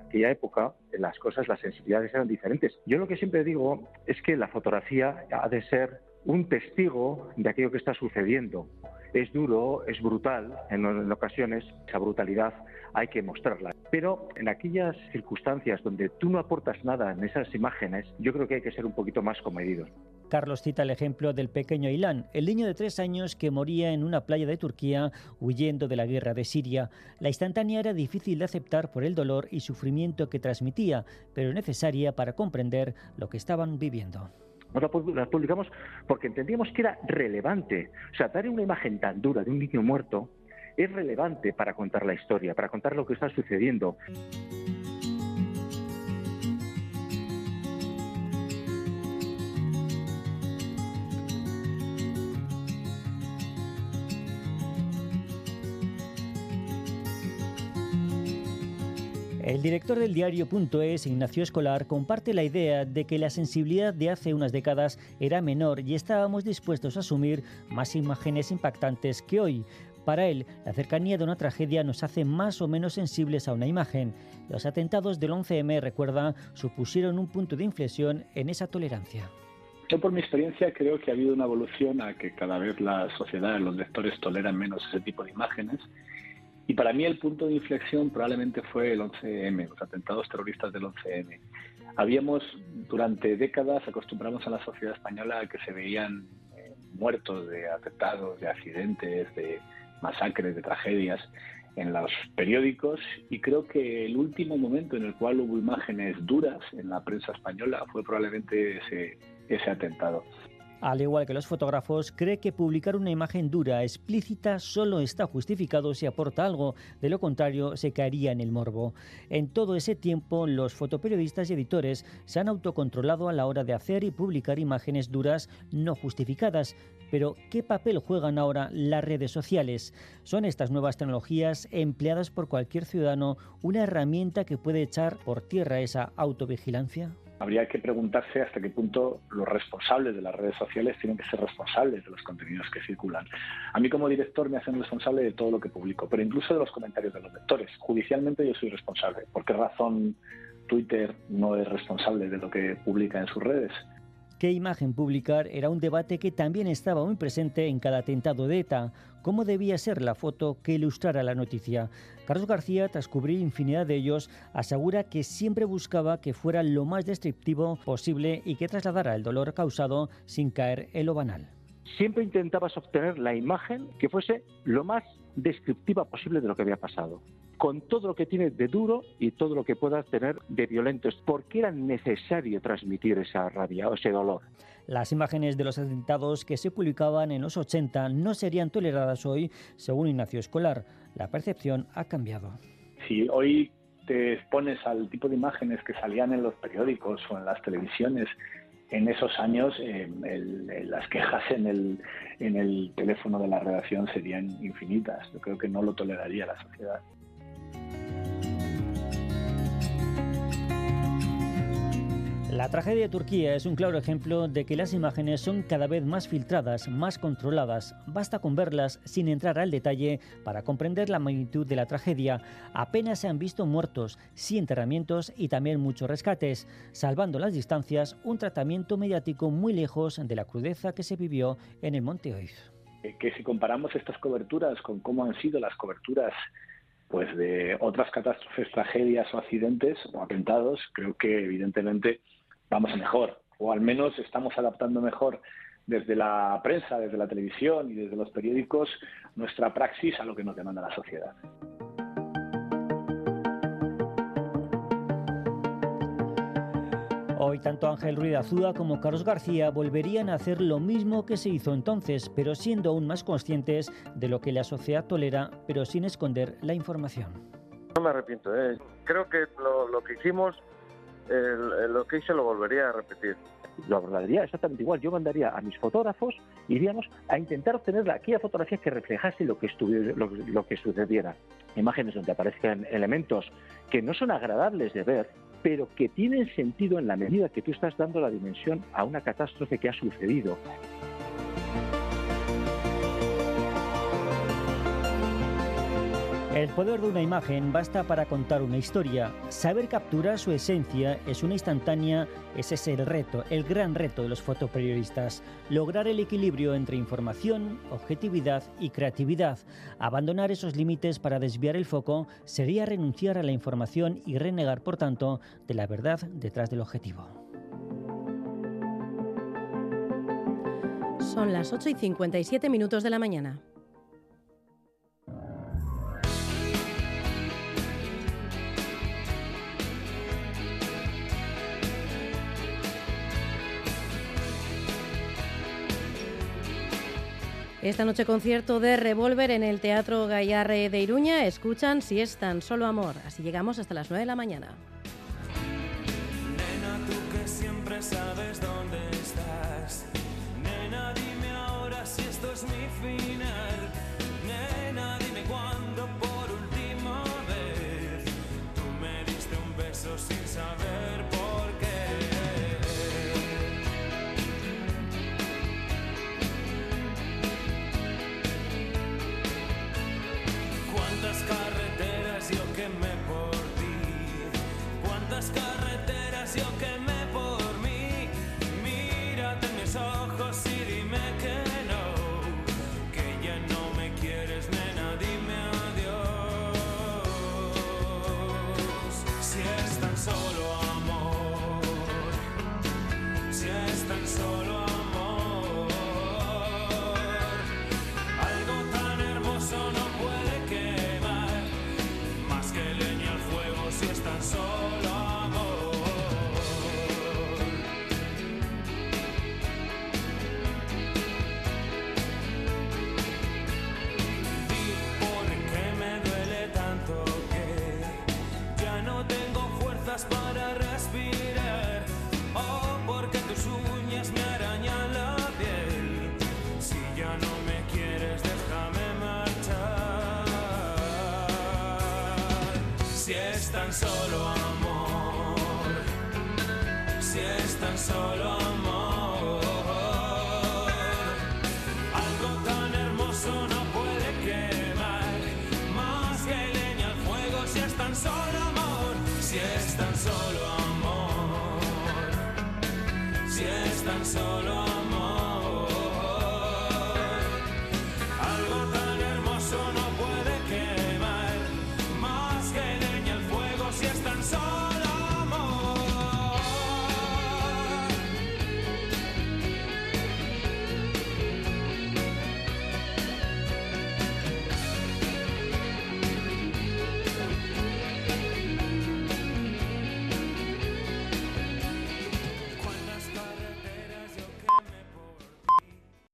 aquella época las cosas, las sensibilidades eran diferentes. Yo lo que siempre digo es que la fotografía ha de ser un testigo de aquello que está sucediendo. Es duro, es brutal en, ocasiones, esa brutalidad hay que mostrarla. Pero en aquellas circunstancias donde tú no aportas nada en esas imágenes, yo creo que hay que ser un poquito más comedidos. Carlos cita el ejemplo del pequeño Ilan, el niño de tres años que moría en una playa de Turquía huyendo de la guerra de Siria. La instantánea era difícil de aceptar por el dolor y sufrimiento que transmitía, pero necesaria para comprender lo que estaban viviendo la publicamos porque entendíamos que era relevante. O sea, dar una imagen tan dura de un niño muerto es relevante para contar la historia, para contar lo que está sucediendo. El director del diario.es, Ignacio Escolar, comparte la idea de que la sensibilidad de hace unas décadas era menor y estábamos dispuestos a asumir más imágenes impactantes que hoy. Para él, la cercanía de una tragedia nos hace más o menos sensibles a una imagen. Los atentados del 11M, recuerda, supusieron un punto de inflexión en esa tolerancia. Yo por mi experiencia creo que ha habido una evolución a que cada vez la sociedad, los lectores toleran menos ese tipo de imágenes y para mí el punto de inflexión probablemente fue el 11M, los atentados terroristas del 11M. Habíamos, durante décadas, acostumbramos a la sociedad española a que se veían eh, muertos de atentados, de accidentes, de masacres, de tragedias, en los periódicos y creo que el último momento en el cual hubo imágenes duras en la prensa española fue probablemente ese, ese atentado. Al igual que los fotógrafos, cree que publicar una imagen dura, explícita, solo está justificado si aporta algo, de lo contrario se caería en el morbo. En todo ese tiempo, los fotoperiodistas y editores se han autocontrolado a la hora de hacer y publicar imágenes duras no justificadas. Pero, ¿qué papel juegan ahora las redes sociales? ¿Son estas nuevas tecnologías empleadas por cualquier ciudadano una herramienta que puede echar por tierra esa autovigilancia? Habría que preguntarse hasta qué punto los responsables de las redes sociales tienen que ser responsables de los contenidos que circulan. A mí como director me hacen responsable de todo lo que publico, pero incluso de los comentarios de los lectores. Judicialmente yo soy responsable. ¿Por qué razón Twitter no es responsable de lo que publica en sus redes? Qué imagen publicar era un debate que también estaba muy presente en cada atentado de ETA. ¿Cómo debía ser la foto que ilustrara la noticia? Carlos García, tras cubrir infinidad de ellos, asegura que siempre buscaba que fuera lo más descriptivo posible y que trasladara el dolor causado sin caer en lo banal. Siempre intentabas obtener la imagen que fuese lo más descriptiva posible de lo que había pasado con todo lo que tiene de duro y todo lo que pueda tener de violento. ¿Por qué era necesario transmitir esa rabia o ese dolor? Las imágenes de los atentados que se publicaban en los 80 no serían toleradas hoy, según Ignacio Escolar. La percepción ha cambiado. Si hoy te expones al tipo de imágenes que salían en los periódicos o en las televisiones en esos años eh, las quejas en el, en el teléfono de la redacción serían infinitas. Yo creo que no lo toleraría la sociedad. La tragedia de Turquía es un claro ejemplo de que las imágenes son cada vez más filtradas, más controladas. Basta con verlas sin entrar al detalle para comprender la magnitud de la tragedia. Apenas se han visto muertos, sí enterramientos y también muchos rescates, salvando las distancias, un tratamiento mediático muy lejos de la crudeza que se vivió en el Monte Oiz. Que si comparamos estas coberturas con cómo han sido las coberturas pues de otras catástrofes, tragedias o accidentes o atentados, creo que evidentemente vamos a mejor, o al menos estamos adaptando mejor desde la prensa, desde la televisión y desde los periódicos nuestra praxis a lo que nos demanda la sociedad. Hoy tanto Ángel Ruiz Azúa como Carlos García volverían a hacer lo mismo que se hizo entonces, pero siendo aún más conscientes de lo que la sociedad tolera, pero sin esconder la información. No me arrepiento, ¿eh? creo que lo, que hicimos, lo que hice lo volvería a repetir. Lo abordaría exactamente igual. Yo mandaría a mis fotógrafos, iríamos a intentar obtener aquella fotografía que reflejase lo que, lo que sucediera. Imágenes donde aparezcan elementos que no son agradables de ver, pero que tienen sentido en la medida que tú estás dando la dimensión a una catástrofe que ha sucedido. El poder de una imagen basta para contar una historia. Saber capturar su esencia es una instantánea, ese es el reto, el gran reto de los fotoperiodistas. Lograr el equilibrio entre información, objetividad y creatividad. Abandonar esos límites para desviar el foco sería renunciar a la información y renegar, por tanto, de la verdad detrás del objetivo. Son las 8 y 57 minutos de la mañana. Esta noche concierto de Revolver en el Teatro Gallarre de Iruña. Escuchan si es tan solo amor. Así llegamos hasta las 9 de la mañana.